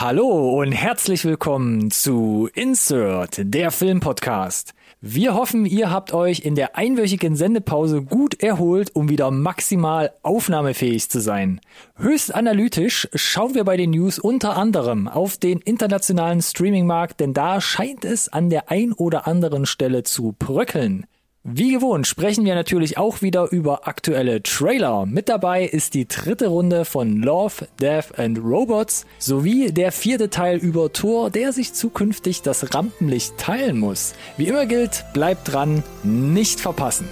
Hallo und herzlich willkommen zu Insert, der Filmpodcast. Wir hoffen, ihr habt euch in der einwöchigen Sendepause gut erholt, um wieder maximal aufnahmefähig zu sein. Höchst analytisch schauen wir bei den News unter anderem auf den internationalen Streamingmarkt, denn da scheint es an der ein oder anderen Stelle zu bröckeln. Wie gewohnt sprechen wir natürlich auch wieder über aktuelle Trailer. Mit dabei ist die dritte Runde von Love, Death and Robots sowie der vierte Teil über Thor, der sich zukünftig das Rampenlicht teilen muss. Wie immer gilt, bleibt dran, nicht verpassen.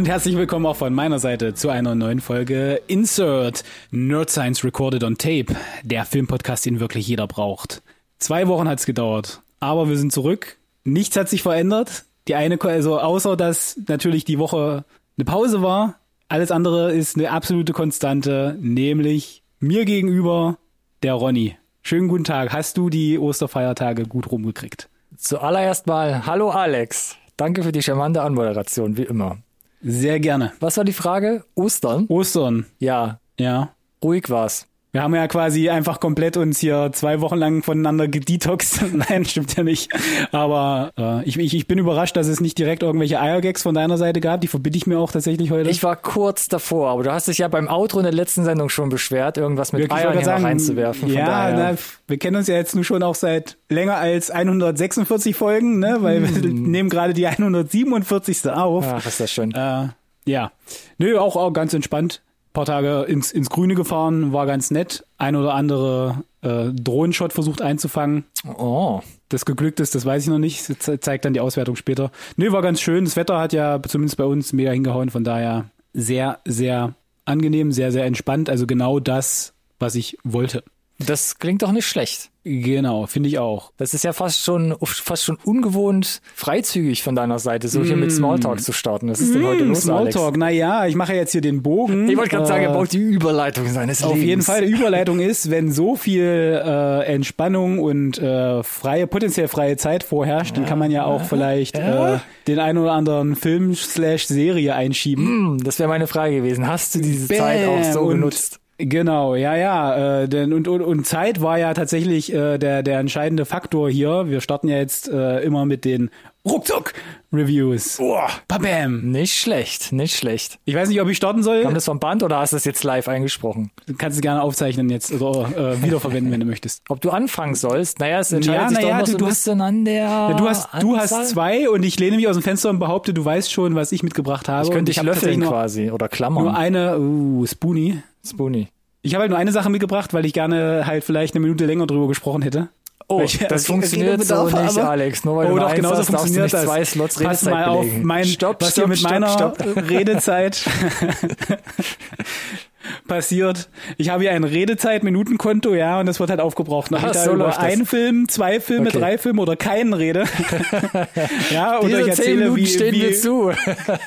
Und herzlich willkommen auch von meiner Seite zu einer neuen Folge Insert Nerd Science Recorded on Tape, der Filmpodcast, den wirklich jeder braucht. Zwei Wochen hat's gedauert, aber wir sind zurück. Nichts hat sich verändert. Die eine, also außer dass natürlich die Woche eine Pause war, alles andere ist eine absolute Konstante, nämlich mir gegenüber der Ronny. Schönen guten Tag. Hast du die Osterfeiertage gut rumgekriegt? Zuallererst mal, hallo Alex. Danke für die charmante Anmoderation, wie immer. Sehr gerne. Was war die Frage? Ostern? Ostern. Ja, Ja. ruhig war's. Wir haben ja quasi einfach komplett uns hier zwei Wochen lang voneinander gedetoxt. Nein, stimmt ja nicht. Aber äh, ich, ich, ich bin überrascht, dass es nicht direkt irgendwelche Eiergags von deiner Seite gab. Die verbitte ich mir auch tatsächlich heute. Ich war kurz davor, aber du hast dich ja beim Outro in der letzten Sendung schon beschwert, irgendwas mit Wirklich, ich Eiern hier sagen, reinzuwerfen. Ja, na, wir kennen uns ja jetzt nun schon auch seit länger als 146 Folgen, ne? Weil wir Hm. nehmen gerade die 147. auf. Ach, ist das schön. Äh, ja. Nö, auch, auch ganz entspannt. Paar Tage ins, ins Grüne gefahren, war ganz nett. Ein oder andere äh, Drohnenshot versucht einzufangen. Oh, das geglückt ist, das weiß ich noch nicht. Das ze- zeigt dann die Auswertung später. Nö, war ganz schön. Das Wetter hat ja zumindest bei uns mega hingehauen. Von daher sehr, sehr angenehm, sehr, sehr entspannt. Also genau das, was ich wollte. das klingt doch nicht schlecht. Genau, finde ich auch. Das ist ja fast schon fast schon ungewohnt freizügig von deiner Seite, so hier mit Smalltalk zu starten. Was ist denn heute los? Smalltalk, naja, ich mache jetzt hier den Bogen. Ich wollte gerade sagen, er Äh, baut die Überleitung seines Auf Lebens. jeden Fall, die Überleitung ist, wenn so viel äh, Entspannung und äh, freie, potenziell freie Zeit vorherrscht, dann kann man ja auch vielleicht ja. Äh, den einen oder anderen Film slash Serie einschieben. Hm, das wäre meine Frage gewesen. Hast du diese Zeit auch so genutzt? Genau, ja, ja. Äh, denn, und, und, und Zeit war ja tatsächlich äh, der, der entscheidende Faktor hier. Wir starten ja jetzt äh, immer mit den Ruckzuck-Reviews. Boah, Babam. nicht schlecht, nicht schlecht. Ich weiß nicht, ob ich starten soll. Kam das vom Band oder hast du es jetzt live eingesprochen? Du kannst es gerne aufzeichnen jetzt oder äh, wiederverwenden, wenn du möchtest. Ob du anfangen sollst? Naja, es entscheidet Ja, sich naja, doch noch du- so ein du hast- bisschen an der Ja, du hast, du Anzahl. hast zwei und ich lehne mich aus dem Fenster und behaupte, du weißt schon, was ich mitgebracht habe. Ich könnte dich löffeln nur, quasi oder nur klammern. eine, uh, Spoonie. Spoonie. Ich habe halt nur eine Sache mitgebracht, weil ich gerne halt vielleicht eine Minute länger drüber gesprochen hätte. Oh, ich- das funktioniert so Redebedarf nicht. Alex. Nur weil Oh, du doch, eins genauso hast, darfst du funktioniert das. zwei Slots Pass Redezeit mal auf, mein, stopp, was stopp, hier mit stopp, meiner stopp. Redezeit passiert. Ich habe hier ein Redezeit-Minutenkonto, ja, und das wird halt aufgebraucht. Ach, ich da so über das. einen Film, zwei Filme, Okay. drei Filme oder keinen rede. ja, oder Diese ich zehn erzähle, Minuten wie, stehen wie mir zu.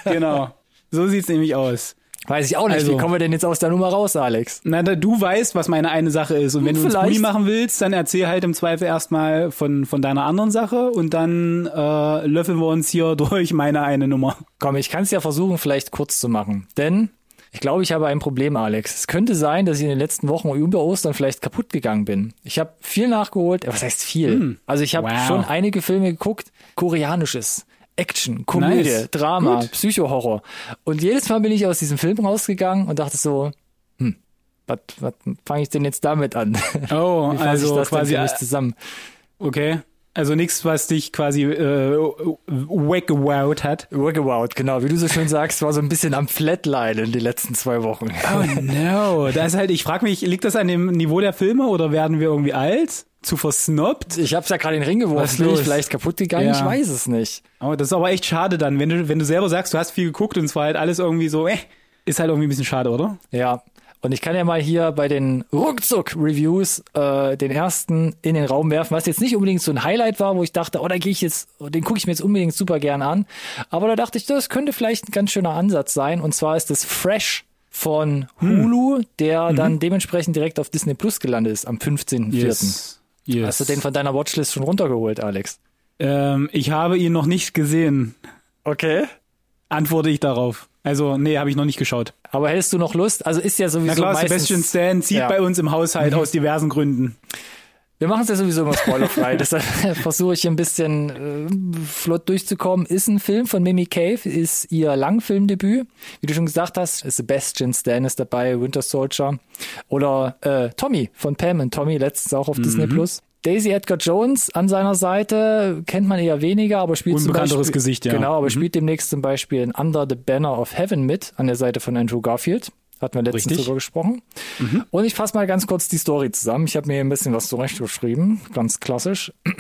genau. So sieht's nämlich aus. Weiß ich auch nicht. Also- Wie kommen wir denn jetzt aus der Nummer raus, Alex? Na, da, du weißt, was meine eine Sache ist. Und wenn du einen Vielleicht. Spoonie machen willst, dann erzähl halt im Zweifel erstmal von, von deiner anderen Sache und dann äh, löffeln wir uns hier durch meine eine Nummer. Komm, ich kann es ja versuchen, vielleicht kurz zu machen. Denn ich glaube, ich habe ein Problem, Alex. Es könnte sein, dass ich in den letzten Wochen über Ostern vielleicht kaputt gegangen bin. Ich habe viel nachgeholt. Was heißt viel? Also ich habe Wow. schon einige Filme geguckt. Koreanisches. Action, Komödie, Nice. Drama, Gut. Psychohorror. Und jedes Mal bin ich aus diesem Film rausgegangen und dachte so, hm, was, was fange ich denn jetzt damit an? Oh, also quasi, mich zusammen? okay. Also nichts, was dich quasi äh, weggewowt hat. Workabout, genau. Wie du so schön sagst, war so ein bisschen am Flatline die letzten zwei Wochen. Oh no. Das ist halt, ich frage mich, liegt das an dem Niveau der Filme oder werden wir irgendwie alt? Zu versnobbt? Ich habe es ja gerade in den Ring geworfen. ist Bin ich vielleicht kaputt gegangen? Ja. Ich weiß es nicht. Oh, das ist aber echt schade dann, wenn du, wenn du selber sagst, du hast viel geguckt und es war halt alles irgendwie so, äh, ist halt irgendwie ein bisschen schade, oder? Ja. Und ich kann ja mal hier bei den Ruckzuck-Reviews äh, den ersten in den Raum werfen, was jetzt nicht unbedingt so ein Highlight war, wo ich dachte, oh, da gehe ich jetzt, den gucke ich mir jetzt unbedingt super gern an. Aber da dachte ich, das könnte vielleicht ein ganz schöner Ansatz sein. Und zwar ist das Fresh von Hulu, hm. der mhm. dann dementsprechend direkt auf Disney Plus gelandet ist am 15.04. Yes. Yes. Hast du den von deiner Watchlist schon runtergeholt, Alex? Ähm, ich habe ihn noch nicht gesehen. Okay. Antworte ich darauf. Also, nee, habe ich noch nicht geschaut. Aber hättest du noch Lust? Also ist ja sowieso Na klar, meistens, Sebastian Stan zieht ja. bei uns im Haushalt mhm. aus diversen Gründen. Wir machen es ja sowieso immer spoilerfrei, deshalb versuche ich ein bisschen äh, flott durchzukommen. Ist ein Film von Mimi Cave, ist ihr Langfilmdebüt. Wie du schon gesagt hast, Sebastian Stan ist dabei, Winter Soldier. Oder äh, Tommy von Pam und Tommy, letztens auch auf mhm. Disney Plus. Daisy Edgar Jones an seiner Seite kennt man eher weniger, aber spielt Unbekannteres zum Beispiel, Gesicht, ja. Genau, aber mhm. spielt demnächst zum Beispiel in Under the Banner of Heaven mit an der Seite von Andrew Garfield. Hatten wir letztens Richtig. drüber gesprochen. Mhm. Und ich fasse mal ganz kurz die Story zusammen. Ich habe mir ein bisschen was zurechtgeschrieben, ganz klassisch.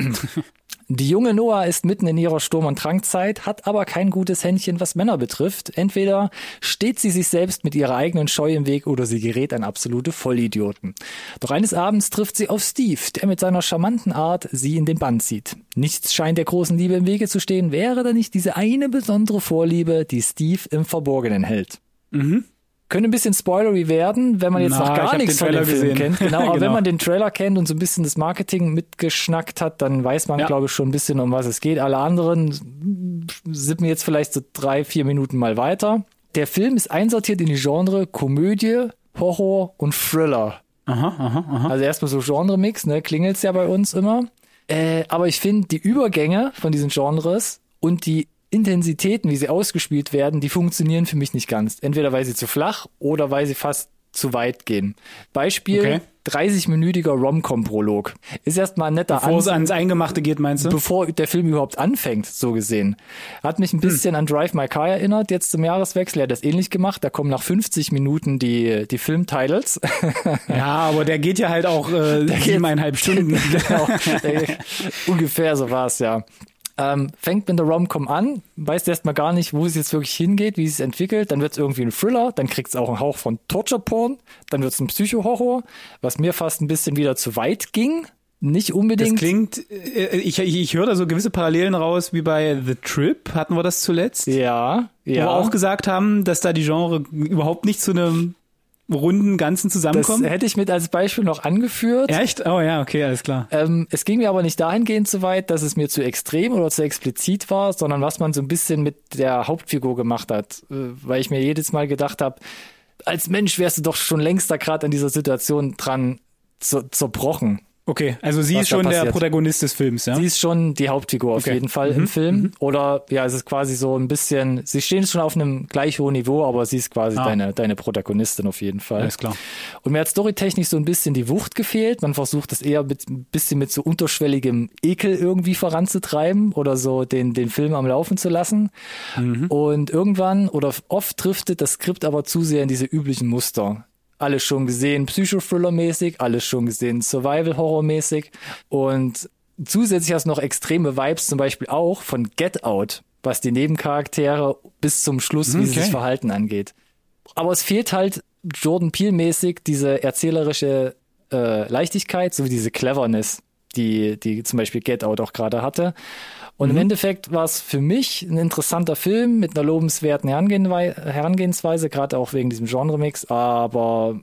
Die junge Noah ist mitten in ihrer Sturm- und Trankzeit, hat aber kein gutes Händchen, was Männer betrifft. Entweder steht sie sich selbst mit ihrer eigenen Scheu im Weg oder sie gerät an absolute Vollidioten. Doch eines Abends trifft sie auf Steve, der mit seiner charmanten Art sie in den Bann zieht. Nichts scheint der großen Liebe im Wege zu stehen, wäre da nicht diese eine besondere Vorliebe, die Steve im Verborgenen hält. Mhm könnte ein bisschen spoilery werden, wenn man jetzt Na, noch gar nichts von dem Film gesehen. kennt. Genau, aber genau. wenn man den Trailer kennt und so ein bisschen das Marketing mitgeschnackt hat, dann weiß man, ja. glaube ich, schon ein bisschen, um was es geht. Alle anderen sippen jetzt vielleicht so drei, vier Minuten mal weiter. Der Film ist einsortiert in die Genre Komödie, Horror und Thriller. Aha, aha, aha. Also erstmal so Genre-Mix, ne, klingelt's ja bei uns immer. Äh, aber ich finde die Übergänge von diesen Genres und die Intensitäten, wie sie ausgespielt werden, die funktionieren für mich nicht ganz. Entweder weil sie zu flach oder weil sie fast zu weit gehen. Beispiel, okay. 30-minütiger Rom-Com-Prolog. Ist erstmal ein netter Bevor es ans Eingemachte geht, meinst du? Bevor der Film überhaupt anfängt, so gesehen. Hat mich ein hm. bisschen hm. an Drive My Car erinnert, jetzt zum Jahreswechsel. Er hat das ähnlich gemacht. Da kommen nach 50 Minuten die, die Filmtitles. Ja, aber der geht ja halt auch äh, siebeneinhalb Stunden. genau. Ungefähr so war es, ja ähm, fängt mit der Rom-Com an, weiß erstmal gar nicht, wo es jetzt wirklich hingeht, wie es sich entwickelt, dann wird es irgendwie ein Thriller, dann kriegt es auch einen Hauch von Torture-Porn, dann wird es ein Psycho-Horror, was mir fast ein bisschen wieder zu weit ging. Nicht unbedingt. Das klingt, äh, ich, ich, ich höre da so gewisse Parallelen raus, wie bei The Trip, hatten wir das zuletzt? Ja, ja. Wo wir auch gesagt haben, dass da die Genre überhaupt nicht zu einem runden Ganzen zusammenkommen? Das hätte ich mit als Beispiel noch angeführt. Echt? Oh ja, okay, alles klar. Ähm, es ging mir aber nicht dahingehend so weit, dass es mir zu extrem oder zu explizit war, sondern was man so ein bisschen mit der Hauptfigur gemacht hat. Äh, weil ich mir jedes Mal gedacht habe, als Mensch wärst du doch schon längst da gerade an dieser Situation dran zerbrochen. Okay, also sie ist schon der Protagonist des Films, ja? Sie ist schon die Hauptfigur auf jeden Fall mhm. im Film. Mhm. Oder ja, es ist quasi so ein bisschen, sie stehen schon auf einem gleich hohen Niveau, aber sie ist quasi ah. deine, deine Protagonistin auf jeden Fall. Alles klar. Und mir hat storytechnisch so ein bisschen die Wucht gefehlt. Man versucht das eher mit, ein bisschen mit so unterschwelligem Ekel irgendwie voranzutreiben oder so den, den Film am Laufen zu lassen. Mhm. Und irgendwann oder oft driftet das Skript aber zu sehr in diese üblichen Muster alles schon gesehen, Psychothriller-mäßig, alles schon gesehen, Survival-Horror-mäßig und zusätzlich hast du noch extreme Vibes zum Beispiel auch von Get Out, was die Nebencharaktere bis zum Schluss, wie sie sich verhalten angeht. Aber es fehlt halt Jordan Peele-mäßig diese erzählerische äh, Leichtigkeit sowie diese Cleverness, die, die zum Beispiel Get Out auch gerade hatte. Und mhm. im Endeffekt war es für mich ein interessanter Film mit einer lobenswerten Herangehensweise, gerade auch wegen diesem Genremix, aber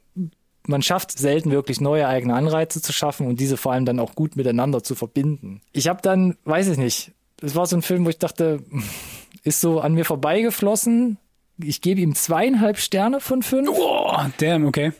man schafft selten wirklich neue eigene Anreize zu schaffen und diese vor allem dann auch gut miteinander zu verbinden. Ich habe dann, weiß ich nicht, es war so ein Film, wo ich dachte, ist so an mir vorbeigeflossen. Ich gebe ihm zweieinhalb Sterne von fünf. Oh, damn, okay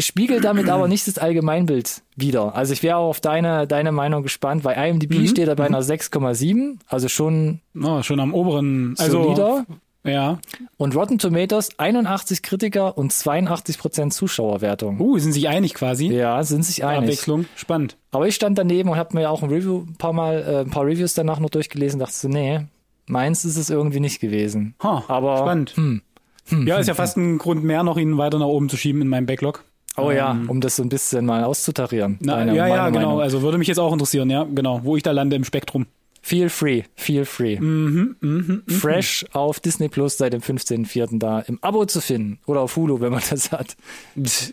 spiegelt damit aber nicht das Allgemeinbild wieder. Also ich wäre auch auf deine, deine Meinung gespannt, weil IMDb mhm. steht da bei einer 6,7, also schon, oh, schon am oberen, also solider. Ja. Und Rotten Tomatoes 81 Kritiker und 82 Prozent Zuschauerwertung. Uh, sind sich einig quasi? Ja, sind sich einig. Abwechslung, spannend. Aber ich stand daneben und habe mir auch ein Review ein paar Mal äh, ein paar Reviews danach noch durchgelesen, dachte so, nee, meins ist es irgendwie nicht gewesen. Huh, Aber spannend. Hm, hm, ja, ist ja fast ein Grund mehr, noch ihn weiter nach oben zu schieben in meinem Backlog. Oh ja, ähm, um das so ein bisschen mal auszutarieren. Na, ja, ja, genau. Also würde mich jetzt auch interessieren, ja, genau, wo ich da lande im Spektrum. Feel free, feel free. Mhm, mhm, mhm. Fresh auf Disney Plus seit dem 15.04. da im Abo zu finden. Oder auf Hulu, wenn man das hat.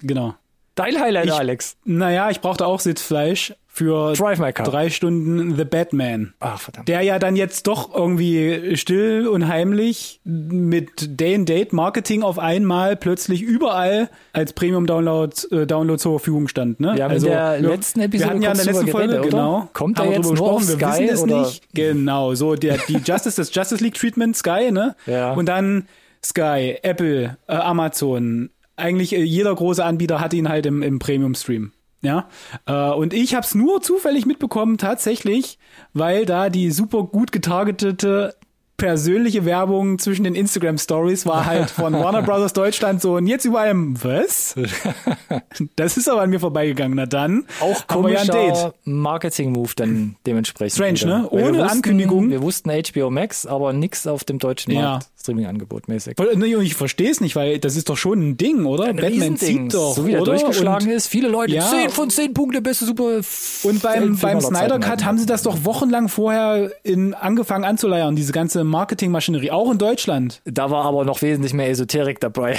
Genau. Dein Highlight, Ich- Alex. Naja, ich brauchte auch Sitzfleisch für drei Stunden The Batman. Ach, verdammt. Der ja dann jetzt doch irgendwie still und heimlich mit Day-and-Date-Marketing auf einmal plötzlich überall als Premium-Download äh, Download zur Verfügung stand. Ne? Wir haben in der letzten Episode wir hatten ja in der letzten Folge, geredet, genau. Kommt wir jetzt nur auf wir Sky wissen es oder- nicht. Genau, so der, die Justice, das Justice League Treatment Sky, ne? Ja. Und dann Sky, Apple, äh, Amazon, eigentlich äh, jeder große Anbieter hat ihn halt im, im Premium-Stream. Ja, äh, und ich habe es nur zufällig mitbekommen, tatsächlich, weil da die super gut getargetete persönliche Werbung zwischen den Instagram Stories war halt von Warner Brothers Deutschland so und jetzt überall was? Das ist aber an mir vorbeigegangen. Na dann Auch wir ja komischer Marketing-Move dann dementsprechend. Strange, wieder. ne? Weil wir Ohne wussten, Ankündigung. Wir wussten HBO Max, aber nix auf dem deutschen Ja. Streaming-Angebot mäßig. Ich verstehe es nicht, weil das ist doch schon ein Ding, oder? Ein Batman zieht doch, so wie er durchgeschlagen und, ist. Viele Leute, Ja. 10 von 10 Punkte, beste super. Und beim, beim Snyder Cut haben sie das doch wochenlang vorher in, angefangen anzuleiern, diese ganze Marketingmaschinerie, auch in Deutschland. Da war aber noch wesentlich mehr Esoterik dabei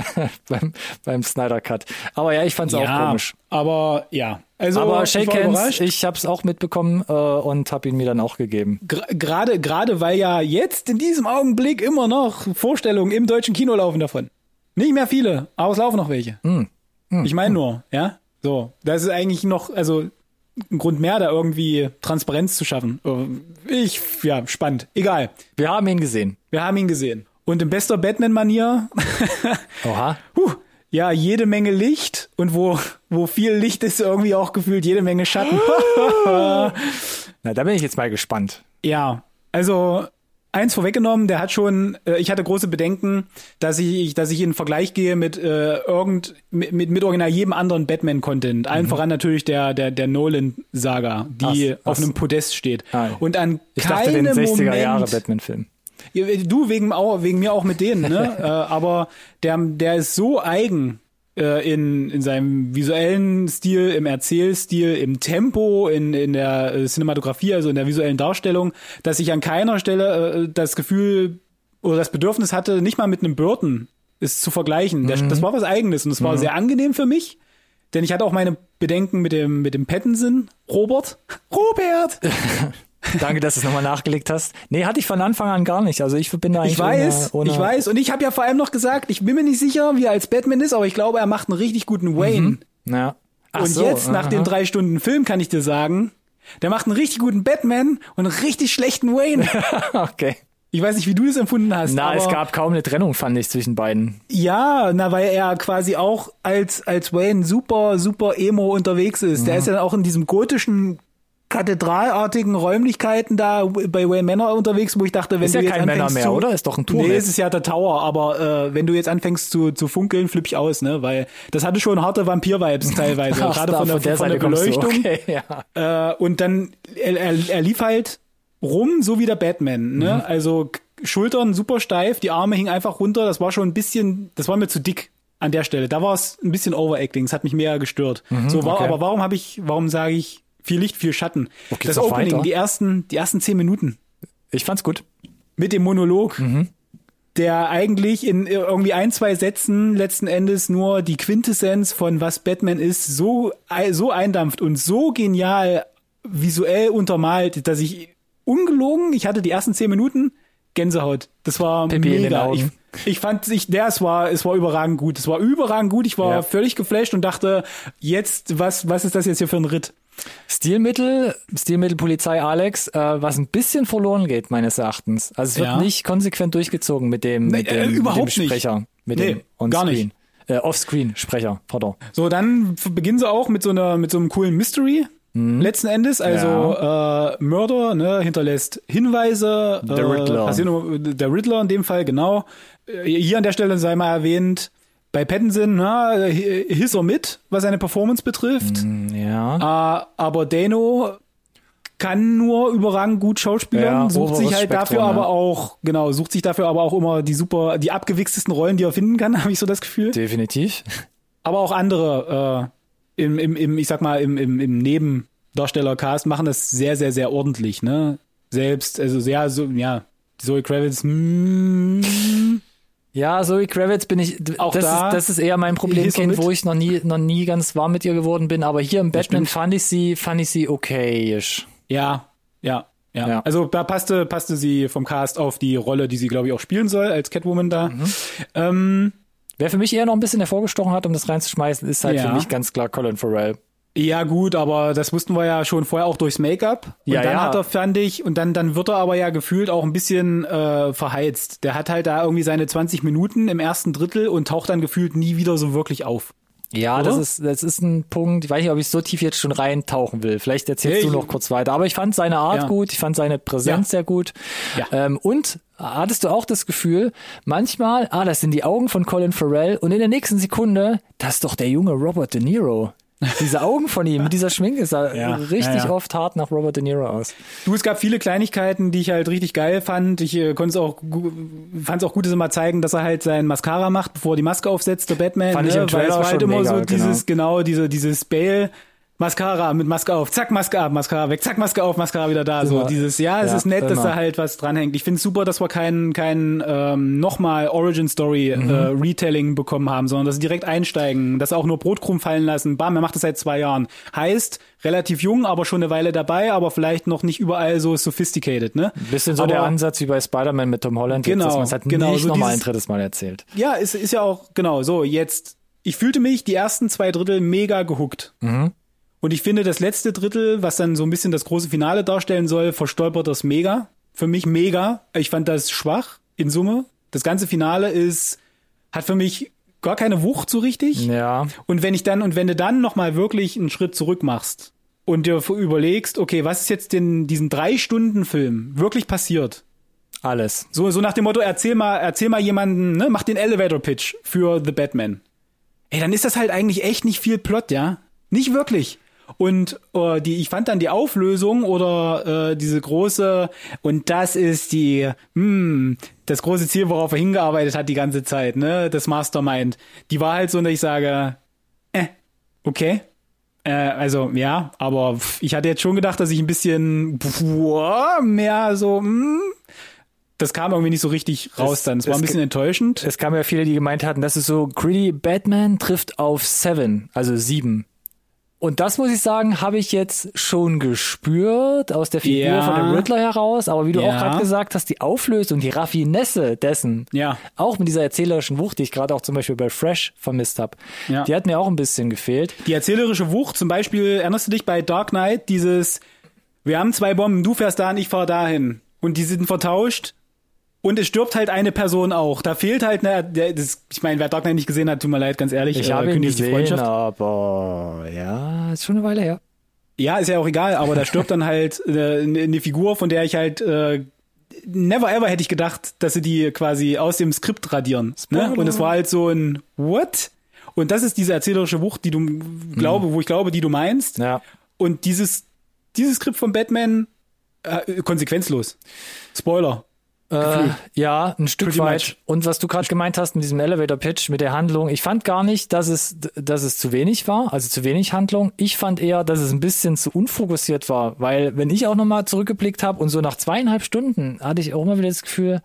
beim, beim Snyder Cut. Aber ja, ich fand's auch komisch. Aber ja. Also, aber ich Shake war Hands, ich hab's auch mitbekommen äh, und hab ihn mir dann auch gegeben. Gerade, gerade weil ja jetzt in diesem Augenblick immer noch Vorstellungen im deutschen Kino laufen davon. Nicht mehr viele, aber es laufen noch welche. Hm. Ich meine nur, ja. So, das ist eigentlich noch, also ein Grund mehr, da irgendwie Transparenz zu schaffen. Äh, Ich, ja, spannend. Egal. Wir haben ihn gesehen. Wir haben ihn gesehen. Und in bester Batman-Manier, Oha. huh, ja, jede Menge Licht und wo, wo viel Licht ist, irgendwie auch gefühlt jede Menge Schatten. Na, da bin ich jetzt mal gespannt. Ja, also eins vorweggenommen, der hat schon, äh, ich hatte große Bedenken, dass ich, dass ich in Vergleich gehe mit äh, irgend mit, mit, mit original jedem anderen Batman-Content. Allen voran natürlich der der der Nolan-Saga, die Ach, auf ach. einem Podest steht. Ah, Und an Ich dachte den keinem 60er Jahre Batman-Film. Du wegen auch wegen mir auch mit denen, ne? äh, aber der der ist so eigen äh, in in seinem visuellen Stil, im Erzählstil, im Tempo, in in der äh, Cinematografie, also in der visuellen Darstellung, dass ich an keiner Stelle äh, das Gefühl oder das Bedürfnis hatte, nicht mal mit einem Burton es zu vergleichen. Der, das war was Eigenes und es war sehr angenehm für mich. Denn ich hatte auch meine Bedenken mit dem, mit dem Pattinson, Robert. Robert! Danke, dass du es nochmal nachgelegt hast. Nee, hatte ich von Anfang an gar nicht. Also ich bin da eigentlich Ich weiß, ohne, ohne ich weiß. Und ich habe ja vor allem noch gesagt, ich bin mir nicht sicher, wie er als Batman ist, aber ich glaube, er macht einen richtig guten Wayne. Ja. Ach und so, jetzt, nach aha. den drei Stunden Film, kann ich dir sagen, der macht einen richtig guten Batman und einen richtig schlechten Wayne. Okay. Ich weiß nicht, wie du das empfunden hast. Na, es gab kaum eine Trennung, fand ich, zwischen beiden. Ja, na, weil er quasi auch als, als Wayne super, super emo unterwegs ist. Der ist ja auch in diesem gotischen, kathedralartigen Räumlichkeiten da bei Wayne Manor unterwegs, wo ich dachte, wenn Ist du ja jetzt kein Männer anfängst mehr, zu, oder? Ist doch ein Turm Nee, jetzt. es ist ja der Tower, aber äh, wenn du jetzt anfängst zu, zu funkeln, flipp ich aus, ne? Weil das hatte schon harte Vampir-Vibes teilweise, Ach, gerade da, von der, von der, kommst du. Beleuchtung. Okay, ja. Äh, und dann, er, er, er lief halt rum, so wie der Batman, ne? Mhm. Also Schultern super steif, die Arme hingen einfach runter, das war schon ein bisschen, das war mir zu dick an der Stelle. Da war es ein bisschen Overacting, es hat mich mehr gestört. so war, Mhm, okay. aber warum habe ich, warum sage ich viel Licht, viel Schatten? Geht's das Opening, weiter? die ersten, die ersten zehn Minuten Ich fand's gut. mit dem Monolog. Mhm. Der eigentlich in irgendwie ein, zwei Sätzen letzten Endes nur die Quintessenz von was Batman ist, so, so eindampft und so genial visuell untermalt, dass ich ungelogen, ich hatte die ersten zehn Minuten Gänsehaut. Das war Pippi mega. Ich, ich fand sich, der, es war, es war überragend gut. Es war überragend gut. Ich war Ja. völlig geflasht und dachte, jetzt, was, was ist das jetzt hier für ein Ritt? Stilmittel, Stilmittelpolizei Alex, äh, was ein bisschen verloren geht, meines Erachtens. Also es wird Ja. nicht konsequent durchgezogen mit dem, mit äh, dem, überhaupt mit dem nicht. Sprecher. Mit Nee, dem On gar -Screen. nicht. Äh, Off-Screen-Sprecher, pardon. So, dann beginnen sie auch mit so einer, mit so einem coolen Mystery. Letzten Endes, also äh, Mörder ne, hinterlässt Hinweise. Der äh, Riddler. Casino, der Riddler in dem Fall, genau. Äh, Hier an der Stelle sei mal erwähnt, bei Pattinson, na, hi- his or mit, was seine Performance betrifft. Ja. Äh, aber Dano kann nur überragend gut schauspielern, Ja, sucht sich halt dafür Spektrum, aber ja. auch, genau, sucht sich dafür aber auch immer die super, die abgewichstesten Rollen, die er finden kann, habe ich so das Gefühl. Definitiv. Aber auch andere äh, im, im, im, ich sag mal, im, im, im Nebendarstellercast machen das sehr, sehr, sehr ordentlich, ne? selbst, also sehr, so, ja, Zoe Kravitz, mm, Ja, Zoe Kravitz bin ich, Auch das, da ist, das ist eher mein Problemkind, wo ich noch nie, noch nie ganz warm mit ihr geworden bin, aber hier im Batman fand ich sie, fand ich sie okayisch. ja, ja, ja, Ja. Also da passte, passte sie vom Cast auf die Rolle, die sie, glaube ich, auch spielen soll, als Catwoman da. Mhm. Ähm, Wer für mich eher noch ein bisschen hervorgestochen hat, um das reinzuschmeißen, ist halt Ja. für mich ganz klar Colin Farrell. Ja, gut, aber das wussten wir ja schon vorher auch durchs Make-up. Und Ja, dann ja. hat er, fand ich, und dann, dann wird er aber ja gefühlt auch ein bisschen äh, verheizt. Der hat halt da irgendwie seine 20 Minuten im ersten Drittel und taucht dann gefühlt nie wieder so wirklich auf. Ja, Oder? das ist, das ist ein Punkt, ich weiß nicht, ob ich so tief jetzt schon reintauchen will. Vielleicht erzählst Nee, du noch kurz weiter. Aber ich fand seine Art Ja. gut, ich fand seine Präsenz Ja. sehr gut. Ja. Ähm, und hattest du auch das Gefühl, manchmal, ah, das sind die Augen von Colin Farrell und in der nächsten Sekunde, das ist doch der junge Robert De Niro. Diese Augen von ihm mit dieser Schminke sah Ja, richtig ja, ja. oft hart nach Robert De Niro aus. Du, es gab viele Kleinigkeiten, die ich halt richtig geil fand. Ich äh, konnte es auch, fand es auch gut, dass sie mal zeigen, dass er halt sein Mascara macht, bevor er die Maske aufsetzt, der Batman. Fand ich ne? im Weil Trailer es war halt immer mega, so dieses, genau, diese, dieses Bale. Mascara mit Maske auf, zack, Maske ab, Mascara weg, zack, Maske auf, Mascara wieder da. So Immer. dieses, ja, es Ja, ist nett, dass immer. da halt was dranhängt. Ich finde es super, dass wir kein, kein ähm, nochmal Origin Story Mhm. äh, Retelling bekommen haben, sondern dass sie direkt einsteigen, dass auch nur Brotkrumm fallen lassen. Bam, er macht das seit zwei Jahren. Heißt, relativ jung, aber schon eine Weile dabei, aber vielleicht noch nicht überall so sophisticated, ne? Ein bisschen so aber, der Ansatz wie bei Spider-Man mit Tom Holland, jetzt, Genau, dass man es halt genau, nicht so nochmal ein drittes Mal erzählt. Ja, ist, ist ja auch, genau, so, jetzt, ich fühlte mich die ersten zwei Drittel mega gehuckt. Mhm. Und ich finde, das letzte Drittel, was dann so ein bisschen das große Finale darstellen soll, verstolpert das mega. Für mich mega. Ich fand das schwach in Summe. Das ganze Finale ist, hat für mich gar keine Wucht so richtig. Ja, Und wenn ich dann, und wenn du dann nochmal wirklich einen Schritt zurück machst und dir überlegst, okay, was ist jetzt in diesen drei Stunden Film wirklich passiert? alles. So, so nach dem Motto, erzähl mal, erzähl mal jemanden, ne, mach den Elevator Pitch für The Batman. Ey, dann ist das halt eigentlich echt nicht viel Plot, ja? Nicht wirklich. Und äh, die, ich fand dann die Auflösung oder äh, diese große, und das ist die, hm, das große Ziel, worauf er hingearbeitet hat die ganze Zeit, ne, das Mastermind. Die war halt so, dass ich sage, äh, okay. Äh, also ja, aber ich hatte jetzt schon gedacht, dass ich ein bisschen boah, mehr so, hm, das kam irgendwie nicht so richtig raus dann. Es war es ein bisschen enttäuschend. Es kamen ja viele, die gemeint hatten, das ist so gritty Batman trifft auf Seven, also sieben. Und das muss ich sagen, habe ich jetzt schon gespürt aus der Figur Ja. von dem Riddler heraus. Aber wie du Ja. auch gerade gesagt hast, die Auflösung, die Raffinesse dessen, Ja. auch mit dieser erzählerischen Wucht, die ich gerade auch zum Beispiel bei Fresh vermisst habe, Ja. die hat mir auch ein bisschen gefehlt. Die erzählerische Wucht, zum Beispiel, erinnerst du dich bei Dark Knight, dieses, wir haben zwei Bomben, du fährst dahin, ich fahr dahin. Und die sind vertauscht. Und es stirbt halt eine Person auch. Da fehlt halt, ne, der, das, ich meine, wer Dark Knight nicht gesehen hat, tut mir leid, ganz ehrlich. Ich äh, habe ihn gesehen, Freundschaft. aber ja, ist schon eine Weile her. Ja, ist ja auch egal, aber da stirbt dann halt äh, eine Figur, von der ich halt äh, never ever hätte ich gedacht, dass sie die quasi aus dem Skript radieren. Ne? Und es war halt so ein What? Und das ist diese erzählerische Wucht, die du glaube, wo ich glaube, die du meinst. Ja. Und dieses dieses Skript von Batman äh, konsequenzlos. Spoiler. Äh, ja, ein Stück Pretty weit. much. Und was du gerade gemeint hast mit diesem Elevator Pitch, mit der Handlung, ich fand gar nicht, dass es, dass es zu wenig war, also zu wenig Handlung. Ich fand eher, dass es ein bisschen zu unfokussiert war, weil wenn ich auch nochmal zurückgeblickt habe und so nach zweieinhalb Stunden hatte ich auch immer wieder das Gefühl,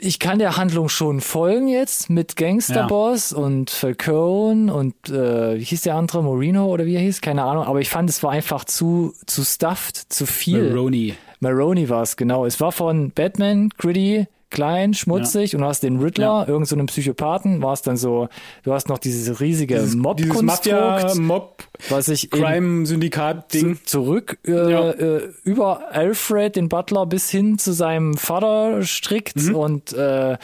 ich kann der Handlung schon folgen jetzt mit Gangsterboss und Falcone und äh, wie hieß der andere, Moreno oder wie er hieß, keine Ahnung, aber ich fand es war einfach zu zu stuffed, zu viel. Maroney. Maroney war es, genau. Es war von Batman, gritty, klein, schmutzig und du hast den Riddler, Ja. irgend so einen Psychopathen, war es dann so, du hast noch dieses riesige Mob-Konstrukt, Mafia-Mob was ich Crime-Syndikat-Ding. zu, zurück äh, Ja. äh, über Alfred, den Butler, bis hin zu seinem Vater strickt Mhm. und äh,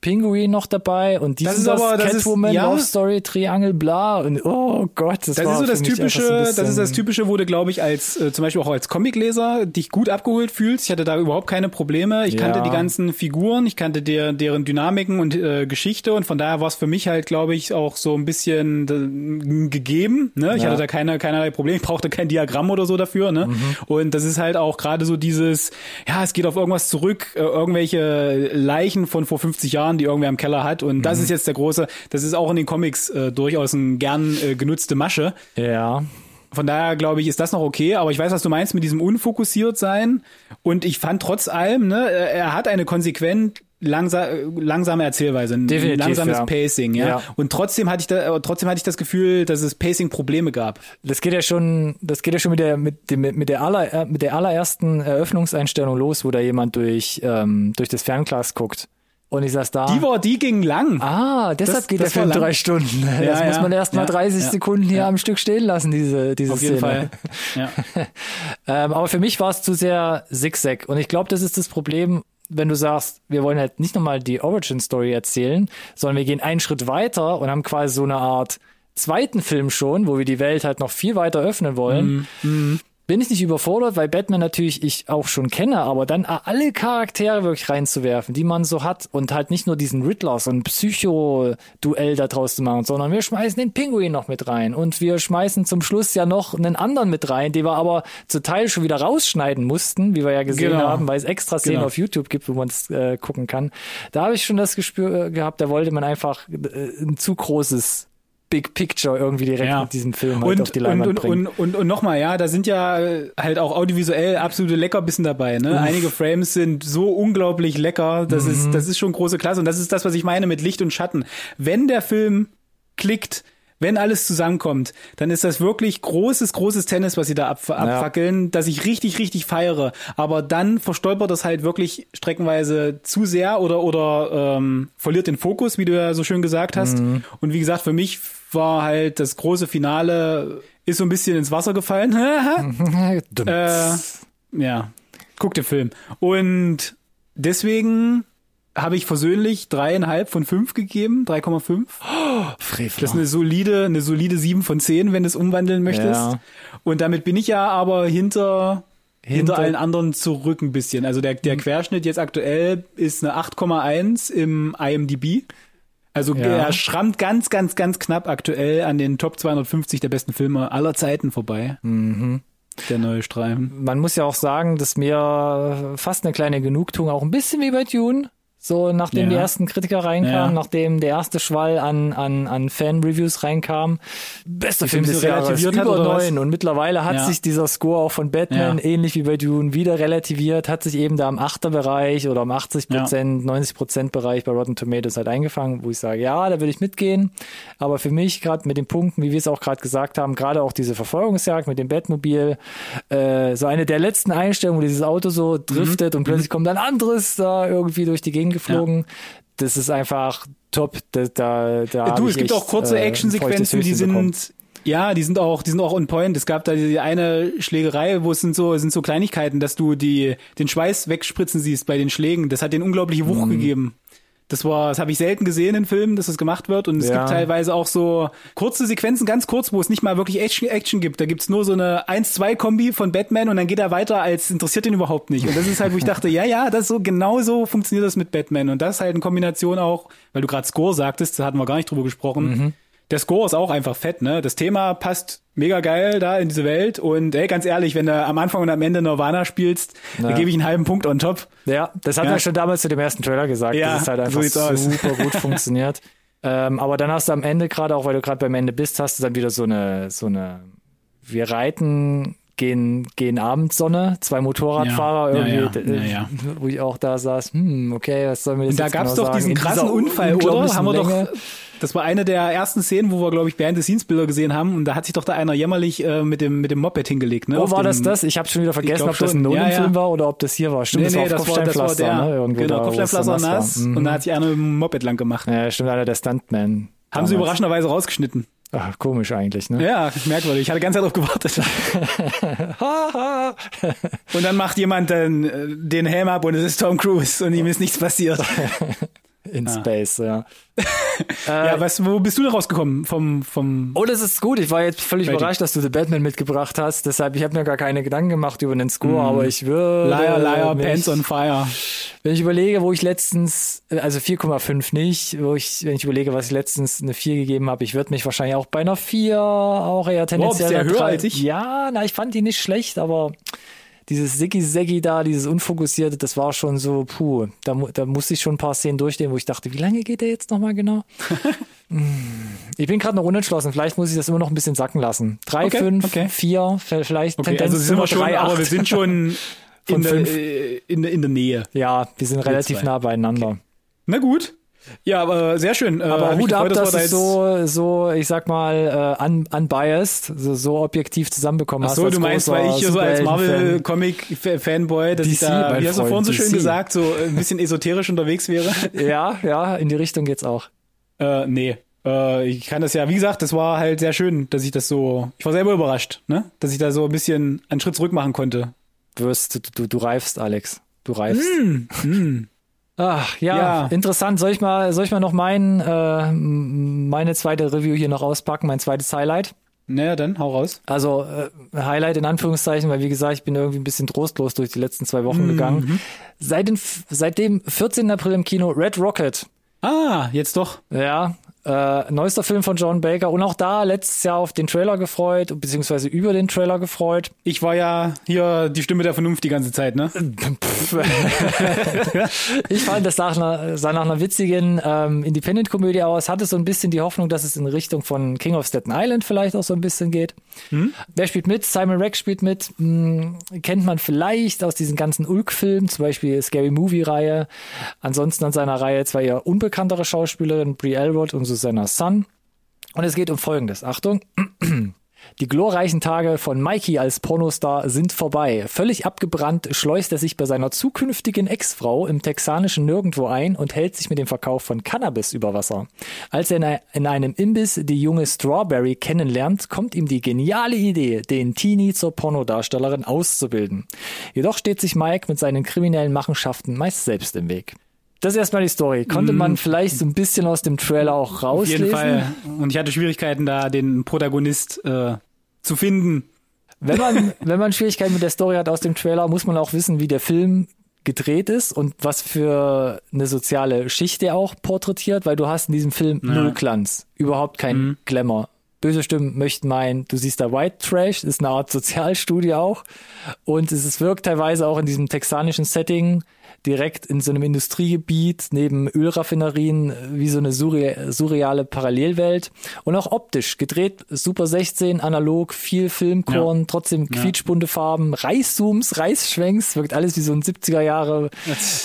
Pinguin noch dabei und dieses ist aber- das ist- Catwoman, ja. Love Story, Triangel, bla und oh Gott, das, Das war ist so das typische, so das ist das typische, wo du, glaube ich, als äh, zum Beispiel auch als Comicleser dich gut abgeholt fühlst. Ich hatte da überhaupt keine Probleme. Ich Ja. kannte die ganzen Figuren, ich kannte der, deren Dynamiken und äh, Geschichte und von daher war es für mich halt, glaube ich, auch so ein bisschen äh, gegeben. Ne? Ich Ja. hatte da keine, keinerlei Probleme. Ich brauchte kein Diagramm oder so dafür. Ne? Mhm. Und das ist halt auch gerade so dieses, ja, es geht auf irgendwas zurück, äh, irgendwelche Leichen von vor 50 Jahren, die irgendwer im Keller hat. Und Mhm. das ist jetzt der große, das ist auch in den Comics äh, durchaus ein gern äh, genutzte Masche. Ja. Von daher glaube ich, ist das noch okay, aber ich weiß, was du meinst mit diesem unfokussiert sein. Und ich fand trotz allem, ne, er hat eine konsequent langsam, langsame Erzählweise, ein Definitiv, langsames ja. Pacing, ja? Ja. Und trotzdem hatte ich da, trotzdem hatte ich das Gefühl, dass es Pacing-Probleme gab. Das geht ja schon, das geht ja schon mit der mit dem mit der aller äh, mit der allerersten Eröffnungseinstellung los, wo da jemand durch ähm, durch das Fernglas guckt. Und ich saß da. Die war, die ging lang. ah, deshalb Das- geht das der Film drei Stunden. Ja, das muss ja, man erst mal ja, 30 ja, Sekunden hier am Stück stehen lassen, diese diese Auf Szene. jeden Fall. Ja. Ähm, aber für mich war es zu sehr Zigzag. Und ich glaube, das ist das Problem, wenn du sagst, wir wollen halt nicht nochmal die Origin-Story erzählen, sondern wir gehen einen Schritt weiter und haben quasi so eine Art zweiten Film schon, wo wir die Welt halt noch viel weiter öffnen wollen. Bin ich nicht überfordert, weil Batman natürlich ich auch schon kenne, aber dann alle Charaktere wirklich reinzuwerfen, die man so hat und halt nicht nur diesen Riddler, so ein Psycho-Duell da draus zu machen, sondern wir schmeißen den Pinguin noch mit rein und wir schmeißen zum Schluss ja noch einen anderen mit rein, den wir aber zu Teil schon wieder rausschneiden mussten, wie wir ja gesehen Genau. haben, weil es extra Szenen Genau. auf YouTube gibt, wo man es äh, gucken kann. Da habe ich schon das Gespür äh, gehabt, da wollte man einfach äh, ein zu großes Big Picture irgendwie direkt Ja. mit diesem Film halt Und, auf die Leinwand und, bringen. und, und, und nochmal, ja, da sind ja äh, halt auch audiovisuell absolute Leckerbissen dabei. Ne? Einige Frames sind so unglaublich lecker. Das, Mhm. ist, das ist schon große Klasse. Und das ist das, was ich meine mit Licht und Schatten. Wenn der Film klickt, wenn alles zusammenkommt, dann ist das wirklich großes, großes Tennis, was sie da ab, abfackeln, dass ich richtig, richtig feiere. Aber dann verstolpert das halt wirklich streckenweise zu sehr oder, oder ähm, verliert den Fokus, wie du ja so schön gesagt hast. Mhm. Und wie gesagt, für mich war halt das große Finale ist so ein bisschen ins Wasser gefallen. Äh, ja, guck den Film. Und deswegen habe ich versöhnlich dreieinhalb von fünf gegeben, 3,5. Frevler. Das ist eine solide, eine solide sieben von zehn, wenn du es umwandeln möchtest. Ja. Und damit bin ich ja aber hinter, hinter, Hinter- allen anderen zurück ein bisschen. Also der, der Querschnitt jetzt aktuell ist eine 8,1 im IMDb. Also Ja. er schrammt ganz, ganz, ganz knapp aktuell an den Top 250 der besten Filme aller Zeiten vorbei. Mhm. Der neue Streifen. Man muss ja auch sagen, dass mir fast eine kleine Genugtuung, auch ein bisschen wie bei Dune, so nachdem Ja. die ersten Kritiker reinkamen, Ja. nachdem der erste Schwall an, an, an Fan-Reviews reinkam. Bester Film des Jahres, über neun. Und mittlerweile hat Ja. sich dieser Score auch von Batman, ähnlich wie bei Dune, wieder relativiert, hat sich eben da im Achterbereich oder im 80 Prozent, 90 Prozent Bereich bei Rotten Tomatoes halt eingefangen, wo ich sage, ja, da würde ich mitgehen. Aber für mich, gerade mit den Punkten, wie wir es auch gerade gesagt haben, gerade auch diese Verfolgungsjagd mit dem Batmobil, äh, so eine der letzten Einstellungen, wo dieses Auto so Mhm. driftet und plötzlich kommt ein anderes da irgendwie durch die Gegend geflogen. Das ist einfach top. Da, da, da Du, es gibt echt, auch kurze äh, Actionsequenzen, die Höschen bekommen. sind ja, die sind auch, die sind auch on point. Es gab da die eine Schlägerei, wo es sind so, sind so Kleinigkeiten, dass du die, den Schweiß wegspritzen siehst bei den Schlägen. Das hat den unglaubliche Wucht Mhm. gegeben. Das war, das habe ich selten gesehen in Filmen, dass das gemacht wird. Und es Ja. gibt teilweise auch so kurze Sequenzen, ganz kurz, wo es nicht mal wirklich Action, Action gibt. Da gibt's nur so eine 1-2-Kombi von Batman und dann geht er weiter, als interessiert ihn überhaupt nicht. Und das ist halt, wo ich dachte, ja, ja, das so, genau so funktioniert das mit Batman. Und das halt in Kombination auch, weil du gerade Score sagtest, da hatten wir gar nicht drüber gesprochen. Mhm. Der Score ist auch einfach fett, ne? Das Thema passt mega geil da in diese Welt. Und ey, ganz ehrlich, wenn du am Anfang und am Ende Nirvana spielst, Ja. dann gebe ich einen halben Punkt on top. Ja, das haben Ja. wir schon damals zu dem ersten Trailer gesagt. Ja, das ist halt so einfach aus. super gut funktioniert. Ähm, aber dann hast du am Ende, gerade auch weil du gerade beim Ende bist, hast du dann wieder so eine, so eine, wir reiten, gehen, gehen Abendsonne, zwei Motorradfahrer Ja, irgendwie, ja, ja, wo ich auch da saß, hm, okay, was soll mir das Und da jetzt gab's genau doch diesen krassen Unfall, oder? Haben wir Länge. doch. Das war eine der ersten Szenen, wo wir, glaube ich, Behind-the-Scenes-Bilder gesehen haben. Und da hat sich doch da einer jämmerlich äh, mit dem mit dem Moped hingelegt. Ne? Oh, war dem, das das? Ich habe schon wieder vergessen, ob das ein Nolan-Film war oder ob das hier war. Stimmt, Nee, nee, das war das war, das war Kopfsteinpflaster, der. ne? Irgendwo genau, da, es Kopfsteinpflaster nass nass. Mhm. Und da hat sich einer mit dem Moped lang gemacht. Ja, stimmt, einer der Stuntman. Haben sie überraschenderweise rausgeschnitten. Ach, komisch eigentlich, ne? Ja, merkwürdig. Ich hatte ganz drauf gewartet. und dann macht jemand dann äh, den Helm ab und es ist Tom Cruise und ihm ist nichts passiert. In Space, ja. ja, was, wo bist du denn rausgekommen vom, vom, Oh, das ist gut. Ich war jetzt völlig Ready. überrascht, dass du The Batman mitgebracht hast. Deshalb, ich habe mir gar keine Gedanken gemacht über den Score, aber ich würde. Liar, Liar, mich, Pants on Fire? Wenn ich überlege, wo ich letztens, also 4,5 nicht, wo ich, wenn ich überlege, was ich letztens eine 4 gegeben habe, ich würde mich wahrscheinlich auch bei einer 4 auch eher tendenziell. bist du ja höher als ich? Ja, na, ich fand die nicht schlecht, aber dieses Siggi-Seggi da, dieses Unfokussierte, das war schon so, puh, da, da musste ich schon ein paar Szenen durchstehen, wo ich dachte, wie lange geht der jetzt nochmal genau? ich bin gerade noch unentschlossen, vielleicht muss ich das immer noch ein bisschen sacken lassen. Drei, Okay, fünf, okay. vier, vielleicht Okay, Tendenz also sind wir schon, drei, aber wir sind schon in der, äh, in, der, in der Nähe. Ja, wir sind relativ zwei. nah beieinander. Na gut. Ja, aber sehr schön. Äh, Aber mich Hut ab, dass jetzt- so, so, ich sag mal, äh, un, unbiased, so, so objektiv zusammenbekommen Ach hast. so, du meinst, weil ich hier so als. Marvel-Comic-Fanboy, dass ich DC, da, mein wie hast du vorhin so schön DC. gesagt, so ein bisschen esoterisch unterwegs wäre? Ja, ja, in die Richtung geht's auch. äh, nee. Äh, ich kann das ja, wie gesagt, das war halt sehr schön, dass ich das so, ich war selber überrascht, ne? Dass ich da so ein bisschen einen Schritt zurück machen konnte. Du wirst, du, du, du reifst, Alex. Du reifst. Hm. Ach, ja, Ja. interessant. Soll ich mal, soll ich mal noch mein, äh, meine zweite Review hier noch auspacken, mein zweites Highlight? Naja, dann hau raus. Also äh, Highlight in Anführungszeichen, weil wie gesagt, ich bin irgendwie ein bisschen trostlos durch die letzten zwei Mhm. Wochen gegangen. Seit, den, seit dem 14. April im Kino Red Rocket. Ah, jetzt doch. Ja, äh, neuester Film von John Baker und auch da letztes Jahr auf den Trailer gefreut, beziehungsweise über den Trailer gefreut. Ich war ja hier die Stimme der Vernunft die ganze Zeit, ne? ich fand, das sah nach einer, sah nach einer witzigen ähm, Independent-Komödie aus, hatte so ein bisschen die Hoffnung, dass es in Richtung von King of Staten Island vielleicht auch so ein bisschen geht. Wer spielt mit? Simon Rex spielt mit. Hm, kennt man vielleicht aus diesen ganzen Ulk-Filmen, zum Beispiel Scary Movie-Reihe. Ansonsten an seiner Reihe zwei eher unbekanntere Schauspielerinnen, Brie Elwood und Susanna Sun. Und es geht um Folgendes. Achtung. Die glorreichen Tage von Mikey als Pornostar sind vorbei. Völlig abgebrannt schleust er sich bei seiner zukünftigen Ex-Frau im texanischen Nirgendwo ein und hält sich mit dem Verkauf von Cannabis über Wasser. Als er in ein- in einem Imbiss die junge Strawberry kennenlernt, kommt ihm die geniale Idee, den Teenie zur Pornodarstellerin auszubilden. Jedoch steht sich Mike mit seinen kriminellen Machenschaften meist selbst im Weg. Das ist erstmal die Story. Konnte man vielleicht so ein bisschen aus dem Trailer auch Auf rauslesen? jeden Fall. Und ich hatte Schwierigkeiten, da den Protagonist äh, zu finden. Wenn man, wenn man Schwierigkeiten mit der Story hat aus dem Trailer, muss man auch wissen, wie der Film gedreht ist und was für eine soziale Schicht der auch porträtiert, weil du hast in diesem Film null Glanz, überhaupt kein Glamour. Böse Stimmen möchten meinen, du siehst da White Trash, ist eine Art Sozialstudie auch. Und es wirkt teilweise auch in diesem texanischen Setting direkt in so einem Industriegebiet neben Ölraffinerien äh, wie so eine surre surreale Parallelwelt. Und auch optisch gedreht, Super 16, analog, viel Filmkorn, Ja. trotzdem quietschbunte Farben, Reißzooms, Reißschwenks, wirkt alles wie so ein 70er Jahre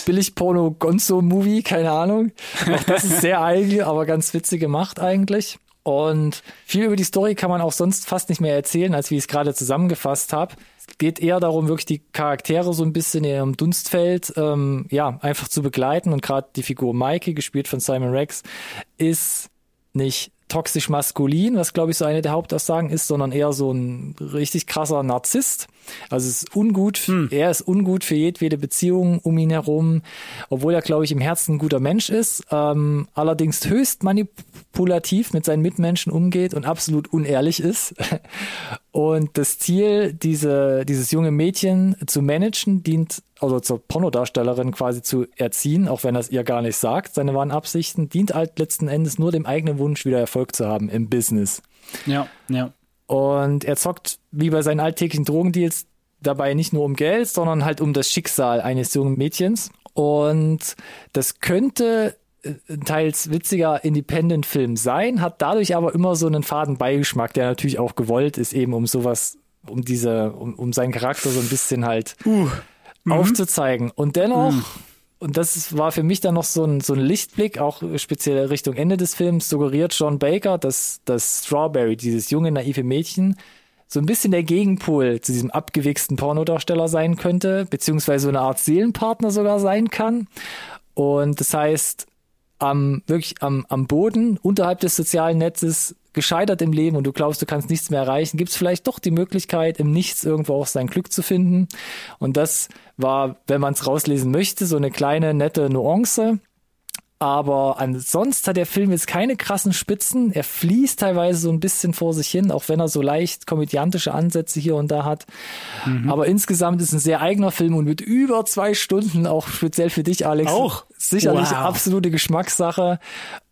Billig-Porno-Gonzo-Movie, keine Ahnung. Auch das ist sehr eigen, aber ganz witzig gemacht eigentlich. Und viel über die Story kann man auch sonst fast nicht mehr erzählen, als wie ich es gerade zusammengefasst habe. Es geht eher darum, wirklich die Charaktere so ein bisschen in ihrem Dunstfeld ähm, ja einfach zu begleiten. Und gerade die Figur Mikey, gespielt von Simon Rex, ist nicht toxisch maskulin, was glaube ich so eine der Hauptaussagen ist, sondern eher so ein richtig krasser Narzisst. Also es ist ungut, er ist ungut für jedwede Beziehung um ihn herum, obwohl er glaube ich im Herzen ein guter Mensch ist, ähm, allerdings höchst manipulativ mit seinen Mitmenschen umgeht und absolut unehrlich ist. Und das Ziel, diese, dieses junge Mädchen zu managen, dient, also zur Pornodarstellerin quasi zu erziehen, auch wenn er es ihr gar nicht sagt, seine wahren Absichten, dient halt letzten Endes nur dem eigenen Wunsch, wieder Erfolg zu haben im Business. Ja, ja. Und er zockt wie bei seinen alltäglichen Drogendeals dabei nicht nur um Geld, sondern halt um das Schicksal eines jungen Mädchens. Und das könnte äh, ein teils witziger Independent-Film sein, hat dadurch aber immer so einen faden Beigeschmack, der natürlich auch gewollt ist, eben um sowas, um diese, um, um seinen Charakter so ein bisschen halt aufzuzeigen. Und dennoch, und das war für mich dann noch so ein, so ein Lichtblick, auch speziell Richtung Ende des Films, suggeriert John Baker, dass, dass Strawberry, dieses junge, naive Mädchen, so ein bisschen der Gegenpol zu diesem abgewichsten Pornodarsteller sein könnte, beziehungsweise so eine Art Seelenpartner sogar sein kann. Und das heißt, am, wirklich am, am Boden, unterhalb des sozialen Netzes, gescheitert im Leben und du glaubst, du kannst nichts mehr erreichen, gibt es vielleicht doch die Möglichkeit, im Nichts irgendwo auch sein Glück zu finden. Und das war, wenn man es rauslesen möchte, so eine kleine, nette Nuance. Aber ansonsten hat der Film jetzt keine krassen Spitzen. Er fließt teilweise so ein bisschen vor sich hin, auch wenn er so leicht komödiantische Ansätze hier und da hat. Aber insgesamt ist ein sehr eigener Film und mit über zwei Stunden, auch speziell für dich, Alex. Auch? Sicherlich Wow. absolute Geschmackssache.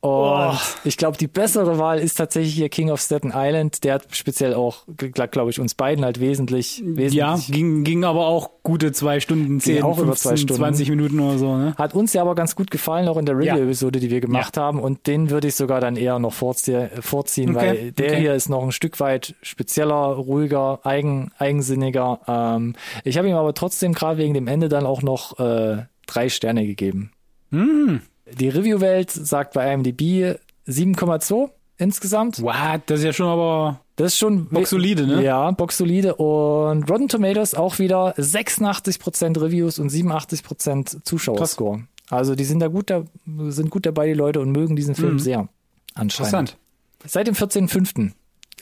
Und Oh. ich glaube, die bessere Wahl ist tatsächlich hier King of Staten Island. Der hat speziell auch, glaube ich, uns beiden halt wesentlich, wesentlich Ja, ging, ging aber auch gute zwei Stunden, zehn, auch über 15, zwei Stunden. 20 Minuten oder so. Ne? Hat uns ja aber ganz gut gefallen, auch in der Ja. Review-Episode, die wir gemacht haben. Und den würde ich sogar dann eher noch vorzie vorziehen, Okay, weil der okay. hier ist noch ein Stück weit spezieller, ruhiger, eigen, eigensinniger. Ähm, ich habe ihm aber trotzdem gerade wegen dem Ende dann auch noch äh, drei Sterne gegeben. Hm. Die Review-Welt sagt bei IMDb 7,2 insgesamt. What? Das ist ja schon aber Das ist schon boxsolide, ne? Ja, boxsolide. Und Rotten Tomatoes auch wieder 86% Reviews und 87% Zuschauerscore. Also die sind da gut, da, sind gut dabei, die Leute, und mögen diesen Film sehr. Anscheinend. Interessant. Seit dem 14.05.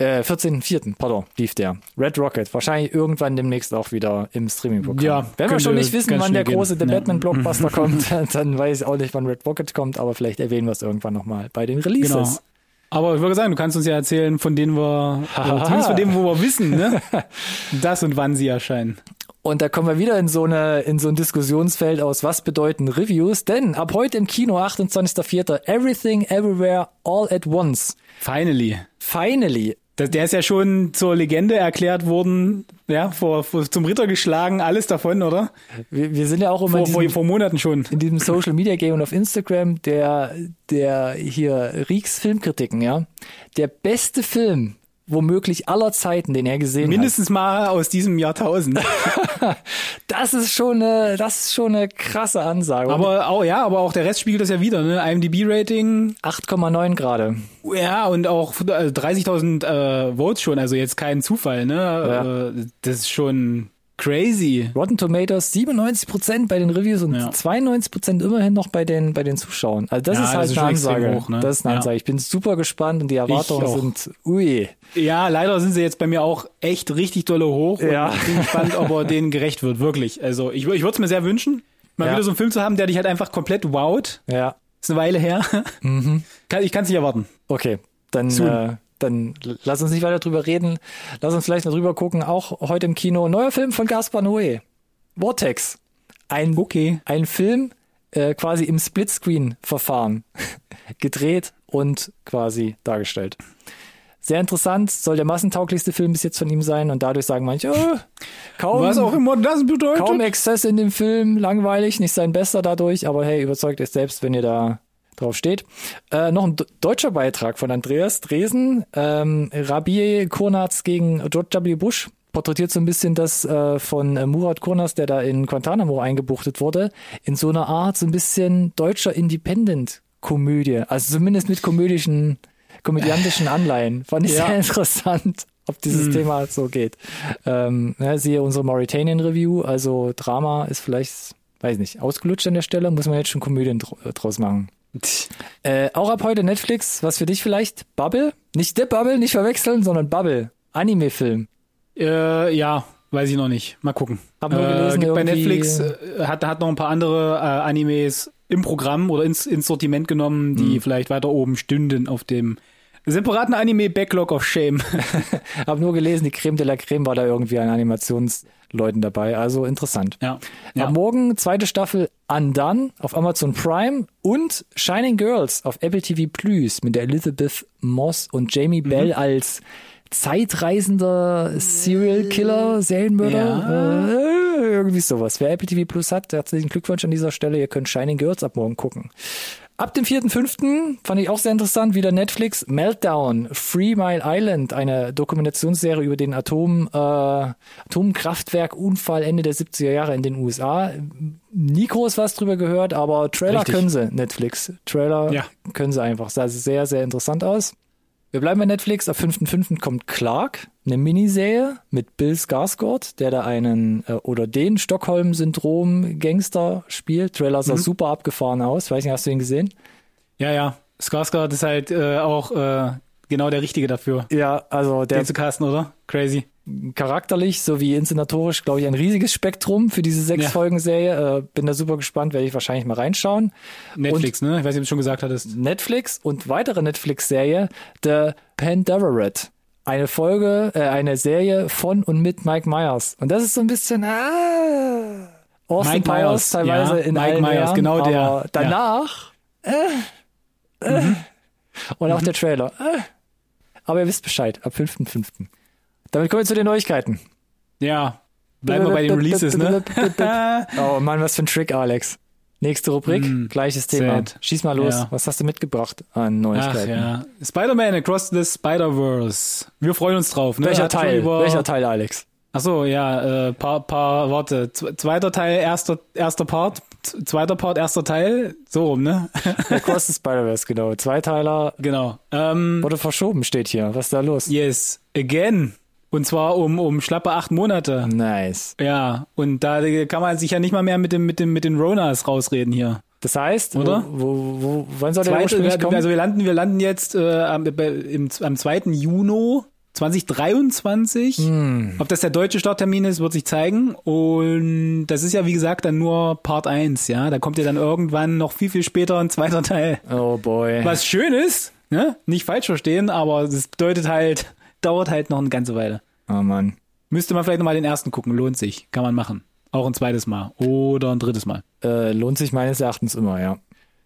Äh, 14.04. pardon, lief der. Red Rocket. Wahrscheinlich irgendwann demnächst auch wieder im Streaming-Programm. Ja, Wenn wir schon nicht wissen, wann der schnell große gehen. The Ja. Batman-Blockbuster kommt, dann weiß ich auch nicht, wann Red Rocket kommt, aber vielleicht erwähnen wir es irgendwann nochmal bei den Releases. Genau. Aber ich würde sagen, du kannst uns ja erzählen, von denen wir, zumindest von denen, wo wir wissen, ne? das und wann sie erscheinen. Und da kommen wir wieder in so eine in so ein Diskussionsfeld aus, was bedeuten Reviews? Denn ab heute im Kino, 28.04. Everything Everywhere All at Once. Finally. Finally. Der ist ja schon zur Legende erklärt worden, ja, vor, vor, zum Ritter geschlagen, alles davon, oder? Wir, wir sind ja auch immer vor, diesem, vor Monaten schon. in diesem Social Media Game und auf Instagram der der hier Rieks Filmkritiken, ja. Der beste Film womöglich aller Zeiten, den er gesehen Mindestens mal aus diesem Jahrtausend. hat. Das ist schon eine, das ist schon eine krasse Ansage. Aber auch, ja, aber auch der Rest spiegelt das ja wieder, ne? IMDb-Rating, 8,9 gerade. ja, und auch äh, 30.000 äh, Votes schon, also jetzt kein Zufall, ne? Äh, das ist schon crazy. Rotten Tomatoes 97% bei den Reviews und Ja. 92% immerhin noch bei den bei den Zuschauern. Also das Ja, ist das halt ist eine Ansage. hoch, ne? Das ist eine Ja. Ansage. Ich bin super gespannt und die Erwartungen sind ui. Ja, leider sind sie jetzt bei mir auch echt richtig dolle hoch. Ja. Ich bin gespannt, ob er denen gerecht wird, wirklich. Also ich, ich würde es mir sehr wünschen, mal wieder so einen Film zu haben, der dich halt einfach komplett wowt. Ja. Ist eine Weile her. Kann, ich kann es nicht erwarten. Okay, dann Soon. äh, dann lass uns nicht weiter drüber reden. Lass uns vielleicht noch drüber gucken. Auch heute im Kino neuer Film von Gaspar Noé. Vortex. Ein Okay. ein Film äh, quasi im Splitscreen-Verfahren gedreht und quasi dargestellt. Sehr interessant, soll der massentauglichste Film bis jetzt von ihm sein und dadurch sagen manche, oh, kaum, Was auch immer das bedeutet. kaum Exzess in dem Film, langweilig, nicht sein Bester dadurch, aber hey, überzeugt euch selbst, wenn ihr da drauf steht. Äh, noch ein deutscher Beitrag von Andreas Dresen, ähm, Rabier Kurnaz gegen George W. Bush porträtiert so ein bisschen das äh, von äh, Murat Kurnaz, der da in Guantanamo eingebuchtet wurde, in so einer Art so ein bisschen deutscher Independent-Komödie, also zumindest mit komödischen, komödiantischen Anleihen. Fand ich Ja. sehr interessant, ob dieses Thema so geht. Ähm, ja, siehe unsere Mauritanian Review, also Drama ist vielleicht, weiß nicht, ausgelutscht an der Stelle, muss man jetzt schon Komödien dr äh, draus machen. Äh, auch ab heute Netflix, was für dich vielleicht? Bubble? Nicht The Bubble, nicht verwechseln, sondern Bubble. Anime-Film. Äh, ja, weiß ich noch nicht. Mal gucken. Hab nur gelesen, gibt bei Netflix äh, hat, hat noch ein paar andere äh, Animes im Programm oder ins, ins Sortiment genommen, die Hm. vielleicht weiter oben stünden auf dem separaten Anime Backlog of Shame. Hab nur gelesen, die Creme de la Creme war da irgendwie an Animationsleuten dabei. Also interessant. ja. ja. Ab morgen zweite Staffel Undone auf Amazon Prime und Shining Girls auf Apple TV Plus mit der Elizabeth Moss und Mhm. Jamie Bell als zeitreisender Serial Killer, Serienmörder. Äh, irgendwie sowas. Wer Apple TV Plus hat, herzlichen Glückwunsch an dieser Stelle. Ihr könnt Shining Girls ab morgen gucken. Ab dem 4.5. fand ich auch sehr interessant, wieder Netflix Meltdown, Free Mile Island, eine Dokumentationsserie über den Atom, äh, Atomkraftwerk-Unfall Ende der 70er Jahre in den USA. Nie groß was drüber gehört, aber Trailer Richtig. können sie, Netflix. Trailer Ja. können sie einfach. Sah sehr, sehr interessant aus. Wir bleiben bei Netflix. Am 5.5. kommt Clark, eine Miniserie mit Bill Skarsgård, der da einen äh, oder den Stockholm-Syndrom-Gangster spielt. Trailer sah super abgefahren aus. Weiß nicht, hast du ihn gesehen? ja, ja. Skarsgård ist halt äh, auch äh, genau der Richtige dafür, Ja, also der den zu casten, oder? Crazy. charakterlich sowie inszenatorisch, glaube ich, ein riesiges Spektrum für diese sechs Ja. Folgen Serie. Äh, bin da super gespannt, werde ich wahrscheinlich mal reinschauen. Netflix, ne? Ich weiß nicht, ob du schon gesagt hattest. Netflix und weitere Netflix-Serie, The Pandaveret. Eine Folge, äh, eine Serie von und mit Mike Myers. Und das ist so ein bisschen, ah, Austin Mike Powers Myers, teilweise ja, in Mike allen Myers, Ehren, genau der, aber ja. danach, äh, äh, Und auch der Trailer. Äh. Aber ihr wisst Bescheid, ab 5.5. Damit kommen wir zu den Neuigkeiten. Ja. Bleiben wir bei den Releases, ne? oh Mann, was für ein Trick, Alex. Nächste Rubrik, Mm, gleiches Thema. sad. Schieß mal los. Ja. Was hast du mitgebracht an Ach Neuigkeiten? ja. Spider-Man Across the Spider-Verse. Wir freuen uns drauf, ne? Welcher Hat Teil? Welcher Teil, Alex? Ach so, ja, äh, paar, paar Worte. Zweiter Teil, erster, erster Part, zweiter Part, erster Teil, so rum, ne? Across the Spider-Verse, genau. Zweiteiler genau. Ähm, wurde verschoben, steht hier. Was ist da los? yes, again. Und zwar um, um schlappe acht Monate. Nice. Ja, und da kann man sich ja nicht mal mehr mit dem, mit dem, mit den Ronas rausreden hier. Das heißt, Oder? Wo, wo, wo, wann soll der Zweite, ursprünglich kommen? also wir landen, wir landen jetzt äh, am, im, am 2. Juni 2023. Hm. Ob das der deutsche Starttermin ist, wird sich zeigen. Und das ist ja, wie gesagt, dann nur Part 1, ja. Da kommt ja dann irgendwann noch viel, viel später ein zweiter Teil. oh boy. Was schön ist, ne? Nicht falsch verstehen, aber das bedeutet halt, dauert halt noch eine ganze Weile. Oh Mann. Müsste man vielleicht nochmal den ersten gucken, lohnt sich. Kann man machen. Auch ein zweites Mal. Oder ein drittes Mal. Äh, lohnt sich meines Erachtens immer, ja.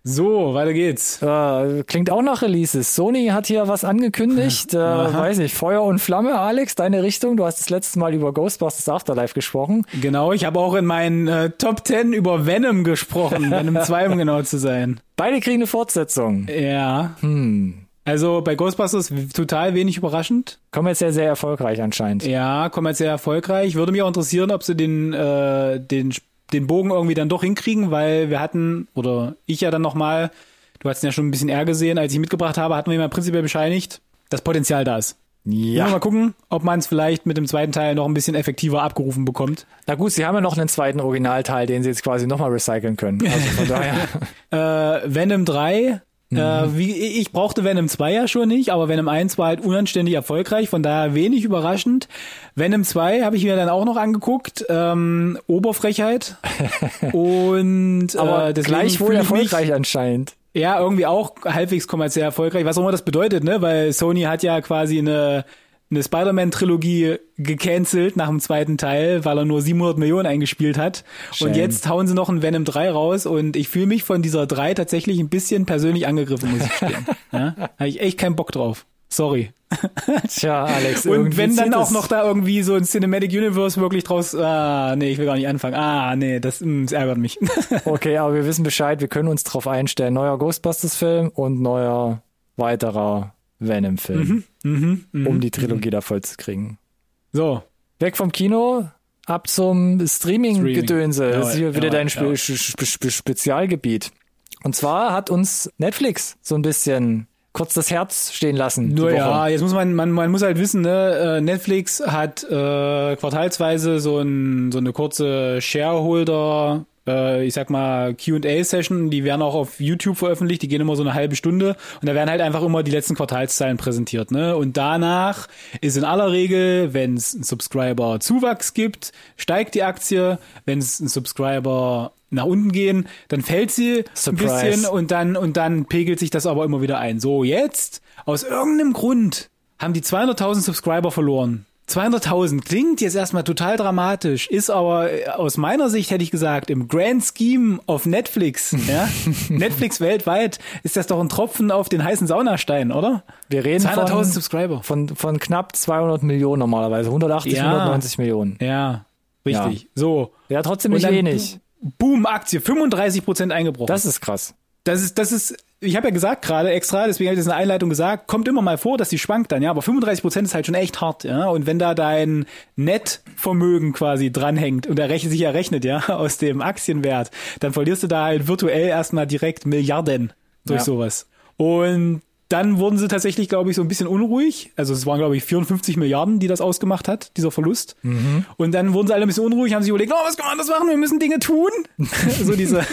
So, weiter geht's. Äh, klingt auch nach Releases. Sony hat hier was angekündigt. Äh, weiß ich, Feuer und Flamme, Alex, deine Richtung. Du hast das letzte Mal über Ghostbusters Afterlife gesprochen. Genau, ich habe auch in meinen äh, Top 10 über Venom gesprochen, Venom 2, um genau zu sein. Beide kriegen eine Fortsetzung. Ja. Hm. Also bei Ghostbusters total wenig überraschend. Kommerziell sehr erfolgreich anscheinend. Ja, kommerziell erfolgreich. Würde mich auch interessieren, ob sie den, äh, den, den Bogen irgendwie dann doch hinkriegen, weil wir hatten, oder ich ja dann nochmal, du hast ihn ja schon ein bisschen eher gesehen, als ich mitgebracht habe, hatten wir mal prinzipiell bescheinigt, dass Potenzial da ist. Ja. Mal Ja. gucken, ob man es vielleicht mit dem zweiten Teil noch ein bisschen effektiver abgerufen bekommt. Na gut, sie haben ja noch einen zweiten Originalteil, den sie jetzt quasi nochmal recyceln können. Also von daher. Äh, Venom 3, äh, wie, ich brauchte Venom 2 ja schon nicht, aber Venom 1 war halt unanständig erfolgreich, von daher wenig überraschend. Venom 2 habe ich mir dann auch noch angeguckt, ähm, Oberfrechheit. Und Aber äh, deswegen gleichwohl fühle ich mich- erfolgreich anscheinend. Ja, irgendwie auch halbwegs kommerziell erfolgreich, was auch immer das bedeutet, ne? Weil Sony hat ja quasi eine, eine Spider-Man-Trilogie gecancelt nach dem zweiten Teil, weil er nur 700 Millionen eingespielt hat. Shame. Und jetzt hauen sie noch ein Venom 3 raus und ich fühle mich von dieser 3 tatsächlich ein bisschen persönlich angegriffen, muss ich gestehen. ja? Habe ich echt keinen Bock drauf. Sorry. Tja, Alex. Und wenn dann auch noch da irgendwie so ein Cinematic Universe wirklich draus, ah, nee, ich will gar nicht anfangen. Ah, nee, das, mm, das ärgert mich. Okay, aber wir wissen Bescheid, wir können uns drauf einstellen. Neuer Ghostbusters-Film und neuer weiterer Venom-Film, mhm, mhm. um die Trilogie da voll zu kriegen. So, Weg vom Kino, ab zum Streaming-Gedönse. Streaming. Das ist hier wieder dein Spe Spe Spe Spezialgebiet. Und zwar hat uns Netflix so ein bisschen kurz das Herz stehen lassen. Nur ja, jetzt muss man, man, man muss halt wissen, ne, äh, Netflix hat äh, quartalsweise so, ein, so eine kurze Shareholder, äh, ich sag mal, QA-Session, die werden auch auf YouTube veröffentlicht, die gehen immer so eine halbe Stunde und da werden halt einfach immer die letzten Quartalszahlen präsentiert, ne? Und danach ist in aller Regel, wenn es einen Subscriber-Zuwachs gibt, steigt die Aktie, wenn es einen Subscriber nach unten gehen, dann fällt sie Surprise. ein bisschen und dann und dann pegelt sich das aber immer wieder ein. So jetzt aus irgendeinem Grund haben die 200.000 Subscriber verloren. 200.000 klingt jetzt erstmal total dramatisch, ist aber äh, aus meiner Sicht hätte ich gesagt im Grand Scheme of Netflix, ja, Netflix weltweit ist das doch ein Tropfen auf den heißen Saunastein, oder? Wir reden 200.000 von, Subscriber. von, von knapp 200 Millionen normalerweise. 180, Ja. 190 Millionen. Ja, richtig. So. Ja, trotzdem nicht wenig. Boom, Aktie, 35 Prozent eingebrochen. Das ist krass. Das ist, das ist, ich habe ja gesagt gerade extra, deswegen habe ich das in der Einleitung gesagt, kommt immer mal vor, dass die schwankt dann, ja, aber 35 Prozent ist halt schon echt hart, ja. Und wenn da dein Nettvermögen quasi dranhängt und er sich errechnet, ja, aus dem Aktienwert, dann verlierst du da halt virtuell erstmal direkt Milliarden durch Ja. sowas. Und dann wurden sie tatsächlich, glaube ich, so ein bisschen unruhig. Also es waren, glaube ich, 54 Milliarden, die das ausgemacht hat, dieser Verlust. Und dann wurden sie alle ein bisschen unruhig, haben sich überlegt, oh, was kann man das machen? Wir müssen Dinge tun. so diese,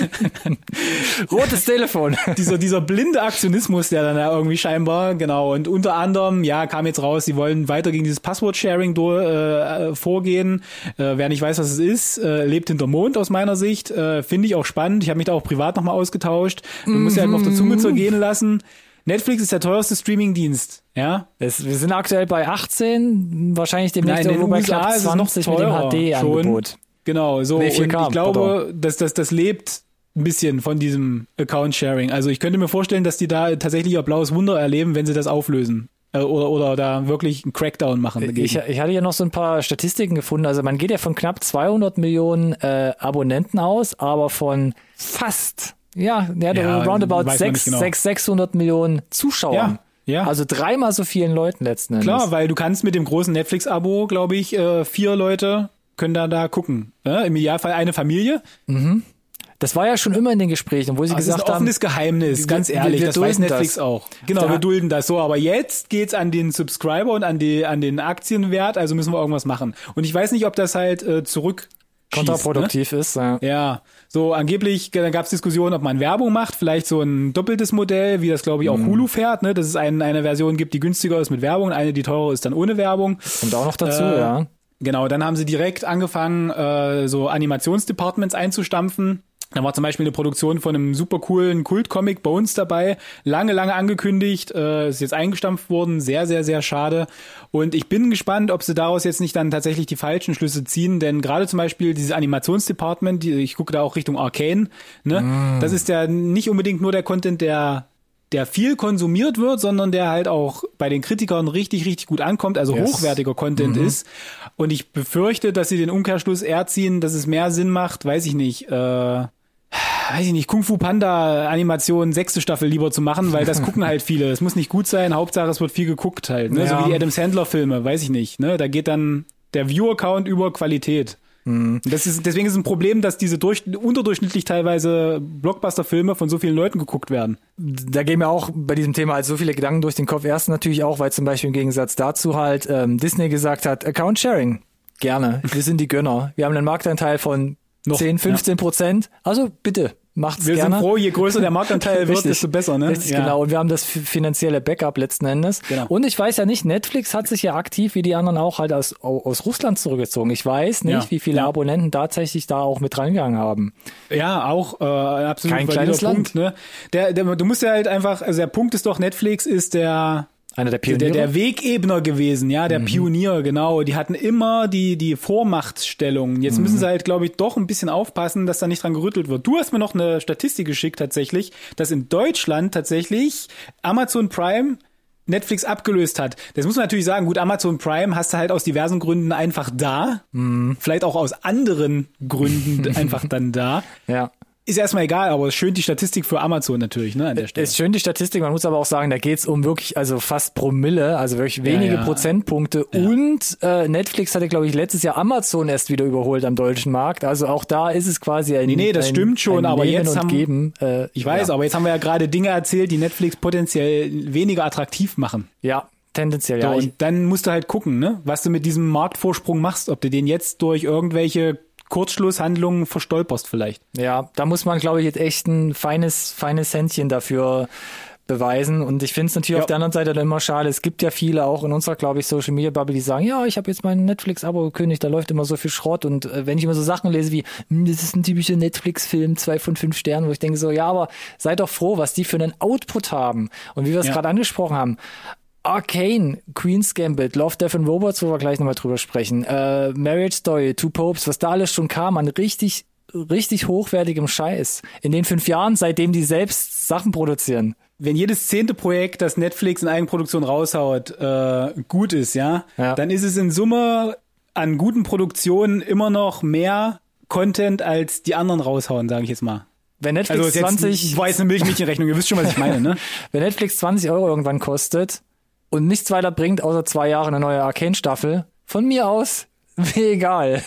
Rotes Telefon. dieser, dieser blinde Aktionismus, der dann da irgendwie scheinbar, genau. Und unter anderem, ja, kam jetzt raus, sie wollen weiter gegen dieses Passwort-Sharing durch, äh, vorgehen. Äh, wer nicht weiß, was es ist, äh, lebt hinter Mond aus meiner Sicht. Äh, Finde ich auch spannend. Ich habe mich da auch privat nochmal ausgetauscht. Man muss ja halt noch der Zunge zergehen lassen. Netflix ist der teuerste Streaming-Dienst, ja. Es, wir sind aktuell bei 18, wahrscheinlich demnächst Nein, in irgendwo bei USA knapp ist es noch 20 mit dem HD-Angebot. Genau, so. Nee, und 4K, ich glaube, dass das, das lebt ein bisschen von diesem Account-Sharing. Also ich könnte mir vorstellen, dass die da tatsächlich ihr blaues Wunder erleben, wenn sie das auflösen. Äh, oder, oder da wirklich einen Crackdown machen. Dagegen. Ich, ich hatte ja noch so ein paar Statistiken gefunden. Also man geht ja von knapp 200 Millionen äh, Abonnenten aus, aber von fast, ja, ja, Ja, roundabout weiß man 6, nicht genau. 6, 600 Millionen Zuschauern. Ja, ja. Also dreimal so vielen Leuten letzten Endes. Klar, weil du kannst mit dem großen Netflix-Abo, glaube ich, äh, vier Leute können da da gucken. Ja, Im Idealfall eine Familie. Das war ja schon immer in den Gesprächen, wo sie Das ist ein gesagt haben, offenes Geheimnis, wir- ganz wir- ehrlich. wir das weiß Netflix das. auch. Genau, Da- wir dulden das so. Aber jetzt geht's an den Subscriber und an, die, an den Aktienwert, also müssen wir irgendwas machen. Und ich weiß nicht, ob das halt äh, zurück kontraproduktiv ist. Ja. Ja, so angeblich, gab es Diskussionen, ob man Werbung macht, vielleicht so ein doppeltes Modell, wie das glaube ich auch Mhm. Hulu fährt, ne? dass es ein, eine Version gibt, die günstiger ist mit Werbung, eine, die teurer ist dann ohne Werbung. Kommt auch noch dazu, Äh, ja. Genau, dann haben sie direkt angefangen, äh, so Animationsdepartments einzustampfen. Da war zum Beispiel eine Produktion von einem super coolen Kultcomic Bones dabei. Lange, lange angekündigt. Äh, ist jetzt eingestampft worden. Sehr, sehr, sehr schade. Und ich bin gespannt, ob sie daraus jetzt nicht dann tatsächlich die falschen Schlüsse ziehen. Denn gerade zum Beispiel dieses Animationsdepartment, die, ich gucke da auch Richtung Arcane, ne? Das ist ja nicht unbedingt nur der Content, der der viel konsumiert wird, sondern der halt auch bei den Kritikern richtig, richtig gut ankommt, also Yes. hochwertiger Content ist. Und ich befürchte, dass sie den Umkehrschluss eher ziehen, dass es mehr Sinn macht, weiß ich nicht, äh, weiß ich nicht, Kung Fu Panda Animation sechste Staffel lieber zu machen, weil das gucken halt viele. Es muss nicht gut sein, Hauptsache es wird viel geguckt halt, ne? Ja. So wie die Adam Sandler Filme, weiß ich nicht, ne? Da geht dann der Viewer-Count über Qualität. Das ist, deswegen ist es ein Problem, dass diese durch, unterdurchschnittlich teilweise Blockbuster-Filme von so vielen Leuten geguckt werden. da gehen mir auch bei diesem Thema halt so viele Gedanken durch den Kopf. Erst natürlich auch, weil zum Beispiel im Gegensatz dazu halt ähm, Disney gesagt hat, Account Sharing, gerne, wir sind die Gönner. Wir haben einen Marktanteil von Noch, 10, 15 Prozent. Also bitte, macht's Wir gerne. sind froh, je größer der Marktanteil wird, desto besser, ne? Richtig, Ja. genau. Und wir haben das finanzielle Backup letzten Endes. Genau. Und ich weiß ja nicht, Netflix hat sich ja aktiv, wie die anderen auch, halt aus, au- aus Russland zurückgezogen. Ich weiß nicht, Ja. wie viele. Abonnenten tatsächlich da auch mit reingegangen haben. Ja, auch äh, absolut Kein kleines Punkt. Ne? Der, der, du musst ja halt einfach, also der Punkt ist doch, Netflix ist der Einer der der, Pioniere. Mhm. der Wegebner gewesen, ja, der Pionier, genau. Die hatten immer die, die Vormachtstellung. Jetzt Mhm. müssen sie halt, glaube ich, doch ein bisschen aufpassen, dass da nicht dran gerüttelt wird. Du hast mir noch eine Statistik geschickt tatsächlich, dass in Deutschland tatsächlich Amazon Prime Netflix abgelöst hat. Das muss man natürlich sagen, gut, Amazon Prime hast du halt aus diversen Gründen einfach da. Mhm. Vielleicht auch aus anderen Gründen einfach dann da. ja. Ist erstmal egal, aber schön die Statistik für Amazon natürlich, ne, an der Stelle. Ist schön die Statistik, man muss aber auch sagen, da geht's um wirklich, also fast Promille, also wirklich wenige ja. Prozentpunkte. Und äh, Netflix hatte, glaube ich, letztes Jahr Amazon erst wieder überholt am deutschen Markt. Also auch da ist es quasi ein Nee, nee, das ein, stimmt schon, aber Nehmen jetzt und haben- Geben. Äh, Ich weiß, ja. aber jetzt haben wir ja gerade Dinge erzählt, die Netflix potenziell weniger attraktiv machen. Ja, tendenziell, So, ja. Ich, und dann musst du halt gucken, ne, was du mit diesem Marktvorsprung machst, ob du den jetzt durch irgendwelche Kurzschlusshandlungen verstolperst vielleicht. ja, da muss man, glaube ich, jetzt echt ein feines, feines Händchen dafür beweisen. Und ich finde es natürlich Ja. auf der anderen Seite dann immer schade. Es gibt ja viele auch in unserer, glaube ich, Social Media Bubble, die sagen, ja, ich habe jetzt mein Netflix-Abo gekündigt, da läuft immer so viel Schrott. Und äh, wenn ich immer so Sachen lese wie, "Hm, das ist ein typischer Netflix-Film, zwei von fünf Sternen, wo ich denke so, ja, aber seid doch froh, was die für einen Output haben. Und wie wir es Ja. gerade angesprochen haben, Arcane, Queen's Gambit, Love, Death and Robots, wo wir gleich nochmal drüber sprechen, äh, Marriage Story, Two Popes, was da alles schon kam an richtig, richtig hochwertigem Scheiß. In den fünf Jahren, seitdem die selbst Sachen produzieren. Wenn jedes zehnte Projekt, das Netflix in Eigenproduktion raushaut, äh, gut ist, ja, Ja. dann ist es in Summe an guten Produktionen immer noch mehr Content als die anderen raushauen, sage ich jetzt mal. Wenn Netflix Also ist jetzt 20, war jetzt eine Milchmädchenrechnung, ihr wisst schon, was ich meine, ne? wenn Netflix 20 Euro irgendwann kostet und nichts weiter bringt, außer zwei Jahre eine neue Arcane-Staffel, von mir aus, mir egal.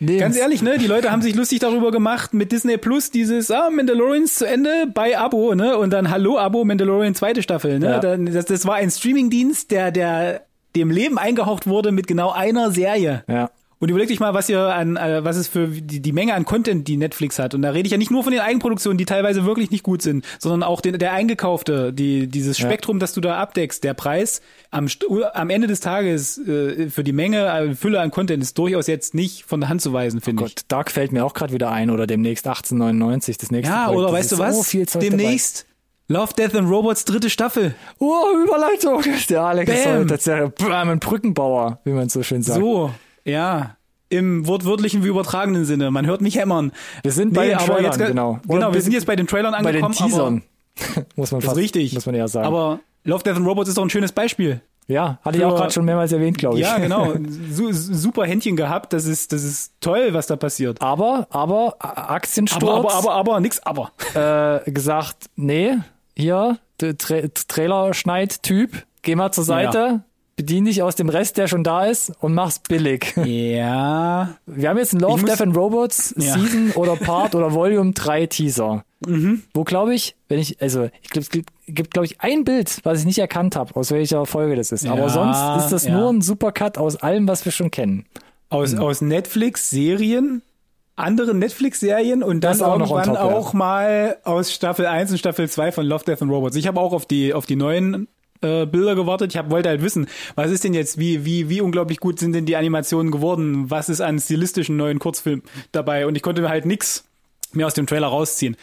Nehm's. Ganz ehrlich, ne, die Leute haben sich lustig darüber gemacht mit Disney Plus dieses ah Mandalorians zu Ende bei Abo, ne, und dann Hallo Abo Mandalorian zweite Staffel, ne? Ja. Dann, das, das war ein Streamingdienst, der der dem Leben eingehaucht wurde mit genau einer Serie. Ja. Und überleg dich mal, was ihr an, äh, was es für die, die Menge an Content, die Netflix hat. Und da rede ich ja nicht nur von den Eigenproduktionen, die teilweise wirklich nicht gut sind, sondern auch den, der eingekaufte, die, dieses Ja. Spektrum, das du da abdeckst, der Preis am, am Ende des Tages äh, für die Menge, äh, Fülle an Content ist durchaus jetzt nicht von der Hand zu weisen, finde ich. Gott, Dark fällt mir auch gerade wieder ein oder demnächst 1899, das nächste Ja, Projekt. oder weißt du ist was? So Demnächst Love, Death and Robots dritte Staffel. Dabei. Oh, Überleitung. Der Alex ist Bam. so tatsächlich bam, ein Brückenbauer, wie man so schön sagt. So, ja. im wortwörtlichen wie übertragenen Sinne. Man hört mich hämmern. Wir sind bei Nee, den aber Trailern, jetzt, genau. Genau, wir sind jetzt bei den Trailern bei den angekommen. Teasern. muss man fast, ist richtig. muss man eher sagen. Aber Love, Death and Robots ist doch ein schönes Beispiel. ja, hatte ich für- auch gerade schon mehrmals erwähnt, glaube ich. Ja, genau. Su super Händchen gehabt. Das ist, das ist toll, was da passiert. Aber, aber Aktiensturz, Aber, aber, aber, aber, nix aber. Äh, gesagt, nee, hier, der Tra Trailerschneid-Typ, geh mal zur Seite, bedien dich aus dem Rest, der schon da ist und mach's billig. Ja. Wir haben jetzt ein Love, Death and Robots Ja. Season oder Part oder Volume 3 Teaser. Wo glaube ich, wenn ich, also ich glaube, es gibt, gibt glaube ich ein Bild, was ich nicht erkannt habe, aus welcher Folge das ist. Aber Ja, sonst ist das ja. nur ein Supercut aus allem, was wir schon kennen. Aus, aus Netflix-Serien, anderen Netflix-Serien und dann Das auch irgendwann top, ja. auch mal aus Staffel 1 und Staffel 2 von Love, Death and Robots. Ich habe auch auf die, auf die neuen äh, Bilder gewartet. Ich hab, wollte halt wissen, was ist denn jetzt, wie, wie, wie unglaublich gut sind denn die Animationen geworden? Was ist an stilistischen neuen Kurzfilm dabei? Und ich konnte mir halt nix mehr aus dem Trailer rausziehen.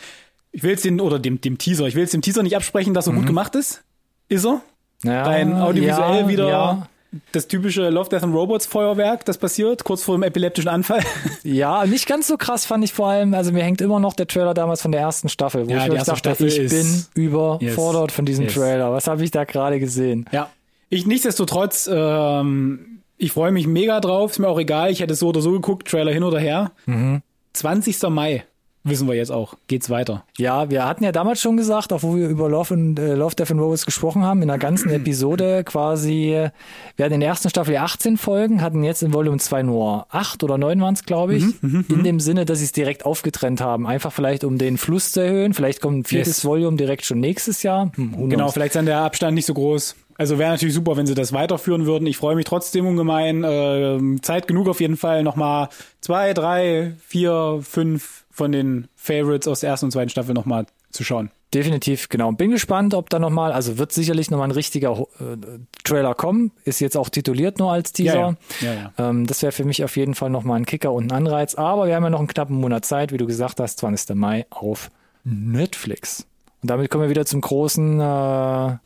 Ich will jetzt den, oder dem, dem Teaser, ich will jetzt dem Teaser nicht absprechen, dass er Mhm. gut gemacht ist. Ist er? Ja, Rein audiovisuell ja, wieder Ja. Das typische Love, Death and Robots Feuerwerk, das passiert, kurz vor dem epileptischen Anfall. Ja, nicht ganz so krass fand ich vor allem, also mir hängt immer noch der Trailer damals von der ersten Staffel, wo Ja, ich wirklich dachte, Staffel ich bin überfordert Yes. von diesem Yes. Trailer. Was habe ich da gerade gesehen? Ja. Ich nichtsdestotrotz, ähm, ich freue mich mega drauf, ist mir auch egal, ich hätte es so oder so geguckt, Trailer hin oder her. Mhm. 20. Mai, wissen wir jetzt auch, geht's weiter. Ja, wir hatten ja damals schon gesagt, auch wo wir über Love und äh, Love, Death and Robots gesprochen haben, in der ganzen Episode quasi, äh, wir hatten in der ersten Staffel ja 18 Folgen, hatten jetzt in Volume 2 nur 8 oder 9 waren es, glaube ich, in dem Sinne, dass sie es direkt aufgetrennt haben, einfach vielleicht um den Fluss zu erhöhen, vielleicht kommt ein viertes Yes. Volume direkt schon nächstes Jahr. Hm, Genau, vielleicht ist dann der Abstand nicht so groß. Also wäre natürlich super, wenn sie das weiterführen würden. Ich freue mich trotzdem ungemein. Ähm, Zeit genug auf jeden Fall, nochmal zwei, drei, vier, fünf von den Favorites aus der ersten und zweiten Staffel nochmal zu schauen. Definitiv, genau. Bin gespannt, ob da nochmal, also wird sicherlich nochmal ein richtiger äh, Trailer kommen. Ist jetzt auch tituliert nur als Teaser. Ja, ja. Ja. Ähm, das wäre für mich auf jeden Fall nochmal ein Kicker und ein Anreiz. Aber wir haben ja noch einen knappen Monat Zeit, wie du gesagt hast, 20. Mai auf Netflix. Und damit kommen wir wieder zum großen äh,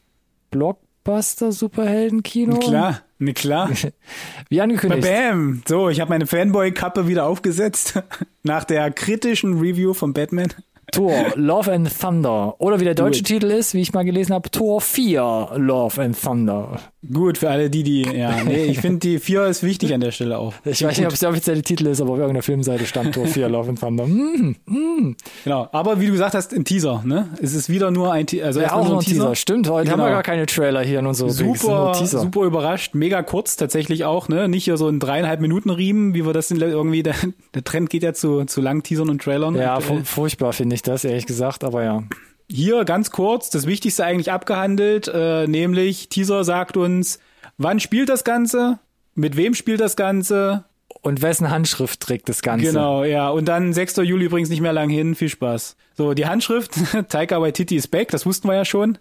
Blockbuster-Superhelden-Kino. Klar, ne klar. Wie angekündigt. Bam! So, ich habe meine Fanboy-Kappe wieder aufgesetzt. Nach der kritischen Review von Batman. Tor, Love and Thunder. Oder wie der deutsche it. Titel ist, wie ich mal gelesen habe, Tor 4, Love and Thunder. Gut, für alle die, die, ja, nee, ich finde die vier ist wichtig an der Stelle auch. Ich weiß nicht, ob es der offizielle Titel ist, aber auf irgendeiner Filmseite stand Tor 4, Love and Thunder. Mm, Genau, aber wie du gesagt hast, ein Teaser, ne? Es ist wieder nur ein, Te- also ja, auch nur ein Teaser. Stimmt, heute haben Genau. wir gar keine Trailer hier in unserer Dings, Super, Teaser. super überrascht, mega kurz tatsächlich auch, ne? Nicht hier so ein dreieinhalb Minuten Riemen, wie wir das in, irgendwie, der, der Trend geht ja zu, zu langen Teasern und Trailern. Ja, aktuell. fu- furchtbar finde ich das, ehrlich gesagt, aber ja. Hier ganz kurz, das Wichtigste eigentlich abgehandelt, äh, nämlich Teaser sagt uns, wann spielt das Ganze, mit wem spielt das Ganze, Und wessen Handschrift trägt das Ganze? Genau, ja. Und dann 6. Juli übrigens nicht mehr lang hin. Viel Spaß. So, die Handschrift, Taika Waititi ist back, das wussten wir ja schon.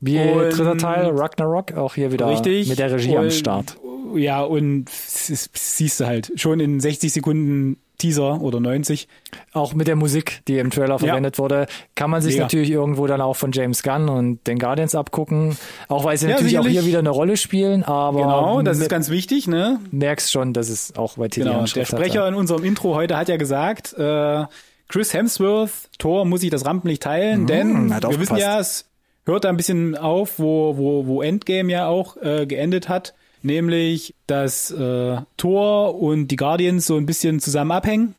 Wie Und- dritter Teil, Ragnarok, auch hier wieder Richtig. mit der Regie am Und- Start. Ja, und siehst du halt, schon in 60 Sekunden Teaser oder 90. Auch mit der Musik, die im Trailer verwendet wurde, kann man sich Mega. natürlich irgendwo dann auch von James Gunn und den Guardians abgucken. Auch weil sie Ja, natürlich auch sicherlich. hier wieder eine Rolle spielen, aber Genau, das ist ganz wichtig, ne? merkst schon, dass es auch bei Tilly Genau, der hat, Sprecher ja. in unserem Intro heute hat ja gesagt, äh, Chris Hemsworth, Thor muss sich das Rampenlicht teilen, denn Hm, hat wir wissen ja, es hört da ein bisschen auf, wo, wo, wo Endgame ja auch äh, geendet hat, nämlich, dass äh, Thor und die Guardians so ein bisschen zusammen abhängen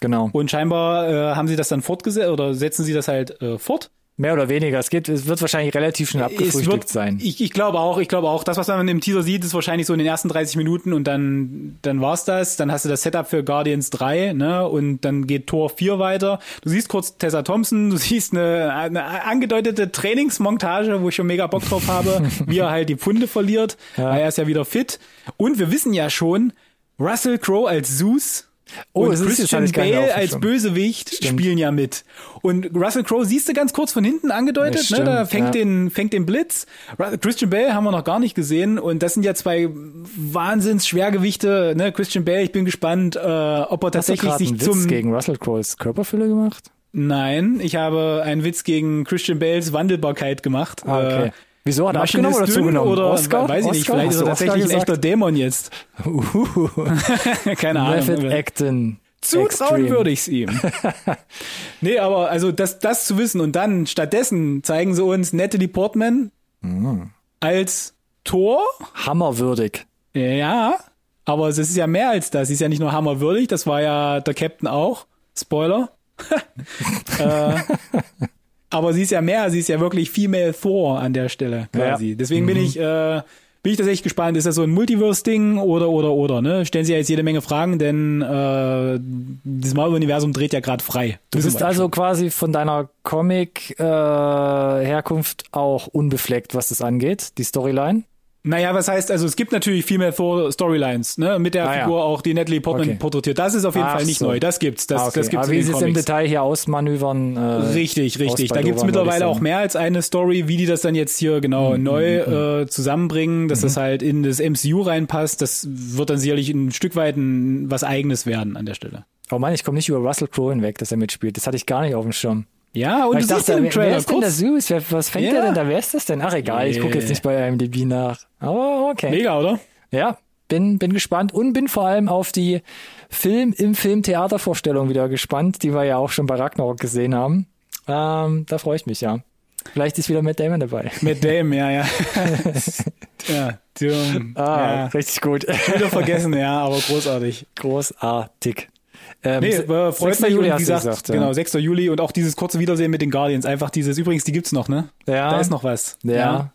Genau. und scheinbar äh, haben sie das dann fortgesetzt oder setzen sie das halt äh, fort. Mehr oder weniger. Es geht, es wird wahrscheinlich relativ schnell abgefrühstückt es wird, sein. Ich, ich glaube auch, ich glaube auch. Das, was man im Teaser sieht, ist wahrscheinlich so in den ersten 30 Minuten und dann, dann war's das. Dann hast du das Setup für Guardians 3, ne? Und dann geht Tor 4 weiter. Du siehst kurz Tessa Thompson, du siehst eine, eine angedeutete Trainingsmontage, wo ich schon mega Bock drauf habe, wie er halt die Pfunde verliert. Ja. weil Er ist ja wieder fit. Und wir wissen ja schon, Russell Crowe als Zeus Oh, und Christian Bale als. Bösewicht spielen ja mit. Und Russell Crowe siehst du ganz kurz von hinten angedeutet, Ja, ne? Da stimmt, fängt ja. den, fängt den Blitz. Christian Bale haben wir noch gar nicht gesehen und das sind ja zwei wahnsinns Schwergewichte, ne? Christian Bale, ich bin gespannt, äh, ob er Hast du tatsächlich sich einen zum Witz gegen Russell Crowes Körperfülle gemacht? Nein, ich habe einen Witz gegen Christian Bales Wandelbarkeit gemacht. Ah, okay. Äh, Wieso hat er abgenommen oder zugenommen? Oder, Oscar? Weiß ich nicht, Oscar? vielleicht ist er tatsächlich ein echter Dämon jetzt. Uhuhu. Keine Ahnung. Acton. Zutrauen würde ich es ihm. nee, aber also das, das zu wissen und dann stattdessen zeigen sie uns Natalie Portman Mhm. als Tor. Hammerwürdig. Ja, aber es ist ja mehr als das. Sie ist ja nicht nur hammerwürdig, das war ja der Captain auch. Spoiler. äh, aber sie ist ja mehr, sie ist ja wirklich Female Thor an der Stelle quasi. Ja. Deswegen bin ich äh, bin ich tatsächlich gespannt. Ist das so ein Multiverse-Ding oder oder oder? Ne? Stellen Sie ja jetzt jede Menge Fragen, denn äh, das Marvel-Universum dreht ja gerade frei. Du bist also quasi von deiner Comic-Herkunft auch unbefleckt, was das angeht, die Storyline. Naja, was heißt, also es gibt natürlich Female Thor Storylines, ne, mit der Ah, ja. Figur auch, die Natalie Portman Okay. porträtiert. Das ist auf jeden Ach Fall nicht so. neu. Das gibt's. Das, Ah, okay. das gibt's Aber wie sie es im. Detail hier ausmanövern. Äh, Richtig, richtig. Da gibt's mittlerweile auch mehr als eine Story, wie die das dann jetzt hier genau Mhm, neu äh, zusammenbringen, dass das halt in das MCU reinpasst. Das wird dann sicherlich ein Stück weit ein, was eigenes werden an der Stelle. Oh Mann, ich komme nicht über Russell Crowe hinweg, dass er mitspielt. Das hatte ich gar nicht auf dem Schirm. Ja, und Weil du siehst dachte, im wer, Trailer wer ist denn der kurz. Zeus? Wer, was fängt Ja. der denn da? Wer ist das denn? Ach egal, ich gucke jetzt nicht bei IMDb nach. Aber okay. Mega, oder? Ja, bin, bin gespannt und bin vor allem auf die Film im Film Theatervorstellung wieder gespannt, die wir ja auch schon bei Ragnarok gesehen haben. Ähm, da freue ich mich, ja. Vielleicht ist wieder Matt Damon dabei. Mit dem, ja, ja. ja, dumm. Ah, ja. richtig gut. Wieder vergessen, ja, aber großartig. Großartig. Ähm, Nee, äh, freut 6. mich Juli hast gesagt, gesagt, ja. genau, 6. Juli und auch dieses kurze Wiedersehen mit den Guardians, einfach dieses, übrigens, die gibt's noch, ne? Ja. Da ist noch was. Ja.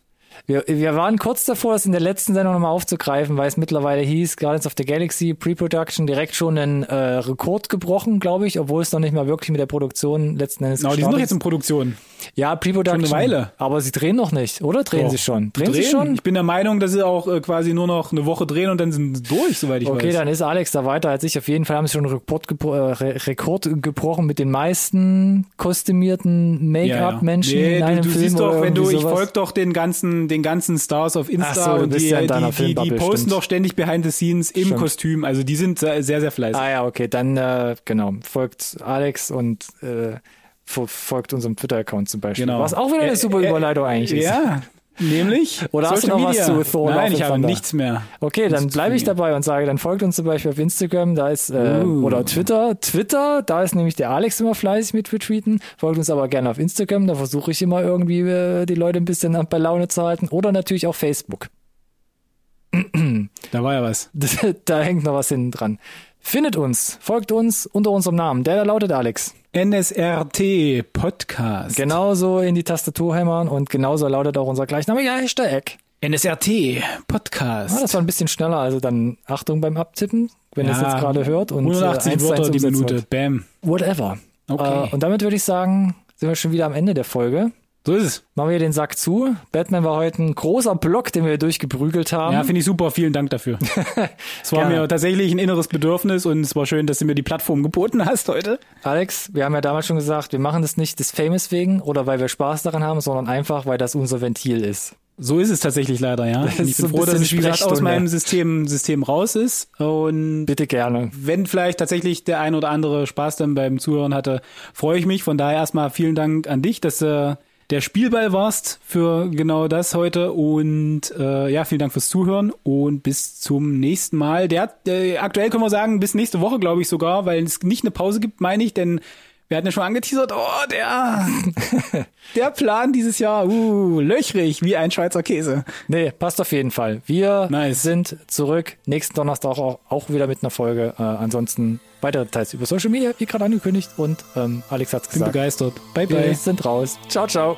Wir, wir waren kurz davor, es in der letzten Sendung nochmal aufzugreifen, weil es mittlerweile hieß, Guardians of the Galaxy Pre-Production direkt schon einen äh, Rekord gebrochen, glaube ich, obwohl es noch nicht mal wirklich mit der Produktion letzten Endes Genau, die sind noch gestartet jetzt in Produktion. Ja, Pre-Production. Schon eine Weile. Aber sie drehen noch nicht, oder? Drehen Doch. sie schon? Drehen, sie schon? Ich bin der Meinung, dass sie auch äh, quasi nur noch eine Woche drehen und dann sind sie durch, soweit ich Okay, weiß. dann ist Alex da weiter als ich. Auf jeden Fall haben sie schon einen Rekord, gebro äh, Re Rekord gebrochen mit den meisten kostümierten Make-up-Menschen Nee, in einem du, du Film. siehst doch, wenn du, ich folge doch den ganzen, den ganzen Stars auf Insta so, und die, ja in deiner die, die, die posten stimmt. doch ständig behind the scenes im Stimmt. Kostüm. Also die sind sehr, sehr, fleißig. Ah ja, okay, dann äh, genau, folgt Alex und äh, fo- folgt unserem Twitter-Account zum Beispiel. Genau. Was auch wieder eine Äh, super äh, Überleitung eigentlich ist. Ja, nämlich. Oder hast du Social noch was Media. zu Thor Nein, ich habe Thunder? nichts mehr. Okay, dann bleibe ich dabei und sage, dann folgt uns zum Beispiel auf Instagram, da ist, äh, Uh. oder Twitter, Twitter, da ist nämlich der Alex immer fleißig mit retweeten. Folgt uns aber gerne auf Instagram, da versuche ich immer irgendwie äh, die Leute ein bisschen bei Laune zu halten. Oder natürlich auch Facebook. Da war ja was. da hängt noch was hinten dran. Findet uns, folgt uns unter unserem Namen. Der da lautet Alex. NSRT Podcast. Genauso in die Tastatur hämmern und genauso lautet auch unser gleichnamiger Hashtag. NSRT Podcast. Ah, das war ein bisschen schneller, also dann Achtung beim Abtippen, wenn ihr es jetzt gerade hört. Und, 180 äh, eins zu Wörter eins die umsetzen Minute. wollt. Bam. Whatever. Okay. Äh, und damit würde ich sagen, sind wir schon wieder am Ende der Folge. So ist es. Machen wir den Sack zu. Batman war heute ein großer Block, den wir durchgeprügelt haben. Ja, finde ich super. Vielen Dank dafür. Es war mir tatsächlich ein inneres Bedürfnis und es war schön, dass du mir die Plattform geboten hast heute. Alex, wir haben ja damals schon gesagt, wir machen das nicht des Famous wegen oder weil wir Spaß daran haben, sondern einfach, weil das unser Ventil ist. So ist es tatsächlich leider, ja. Das ich so bin ein froh, dass es, wie gesagt, aus meinem System, System raus ist. Und Bitte gerne. wenn vielleicht tatsächlich der ein oder andere Spaß dann beim Zuhören hatte, freue ich mich. Von daher erstmal vielen Dank an dich, dass du der Spielball warst für genau das heute. Und äh, ja, vielen Dank fürs Zuhören und bis zum nächsten Mal. Der, äh, aktuell können wir sagen, bis nächste Woche, glaube ich sogar, weil es nicht eine Pause gibt, meine ich, denn wir hatten ja schon angeteasert, oh, der, der Plan dieses Jahr, uh, löchrig wie ein Schweizer Käse. Nee, passt auf jeden Fall. Wir Nice. sind zurück nächsten Donnerstag auch, auch wieder mit einer Folge. Äh, ansonsten weitere Details über Social Media, wie gerade angekündigt. Und ähm, Alex hat's Bin gesagt. begeistert. Bye, Wir bye. sind raus. Ciao, ciao.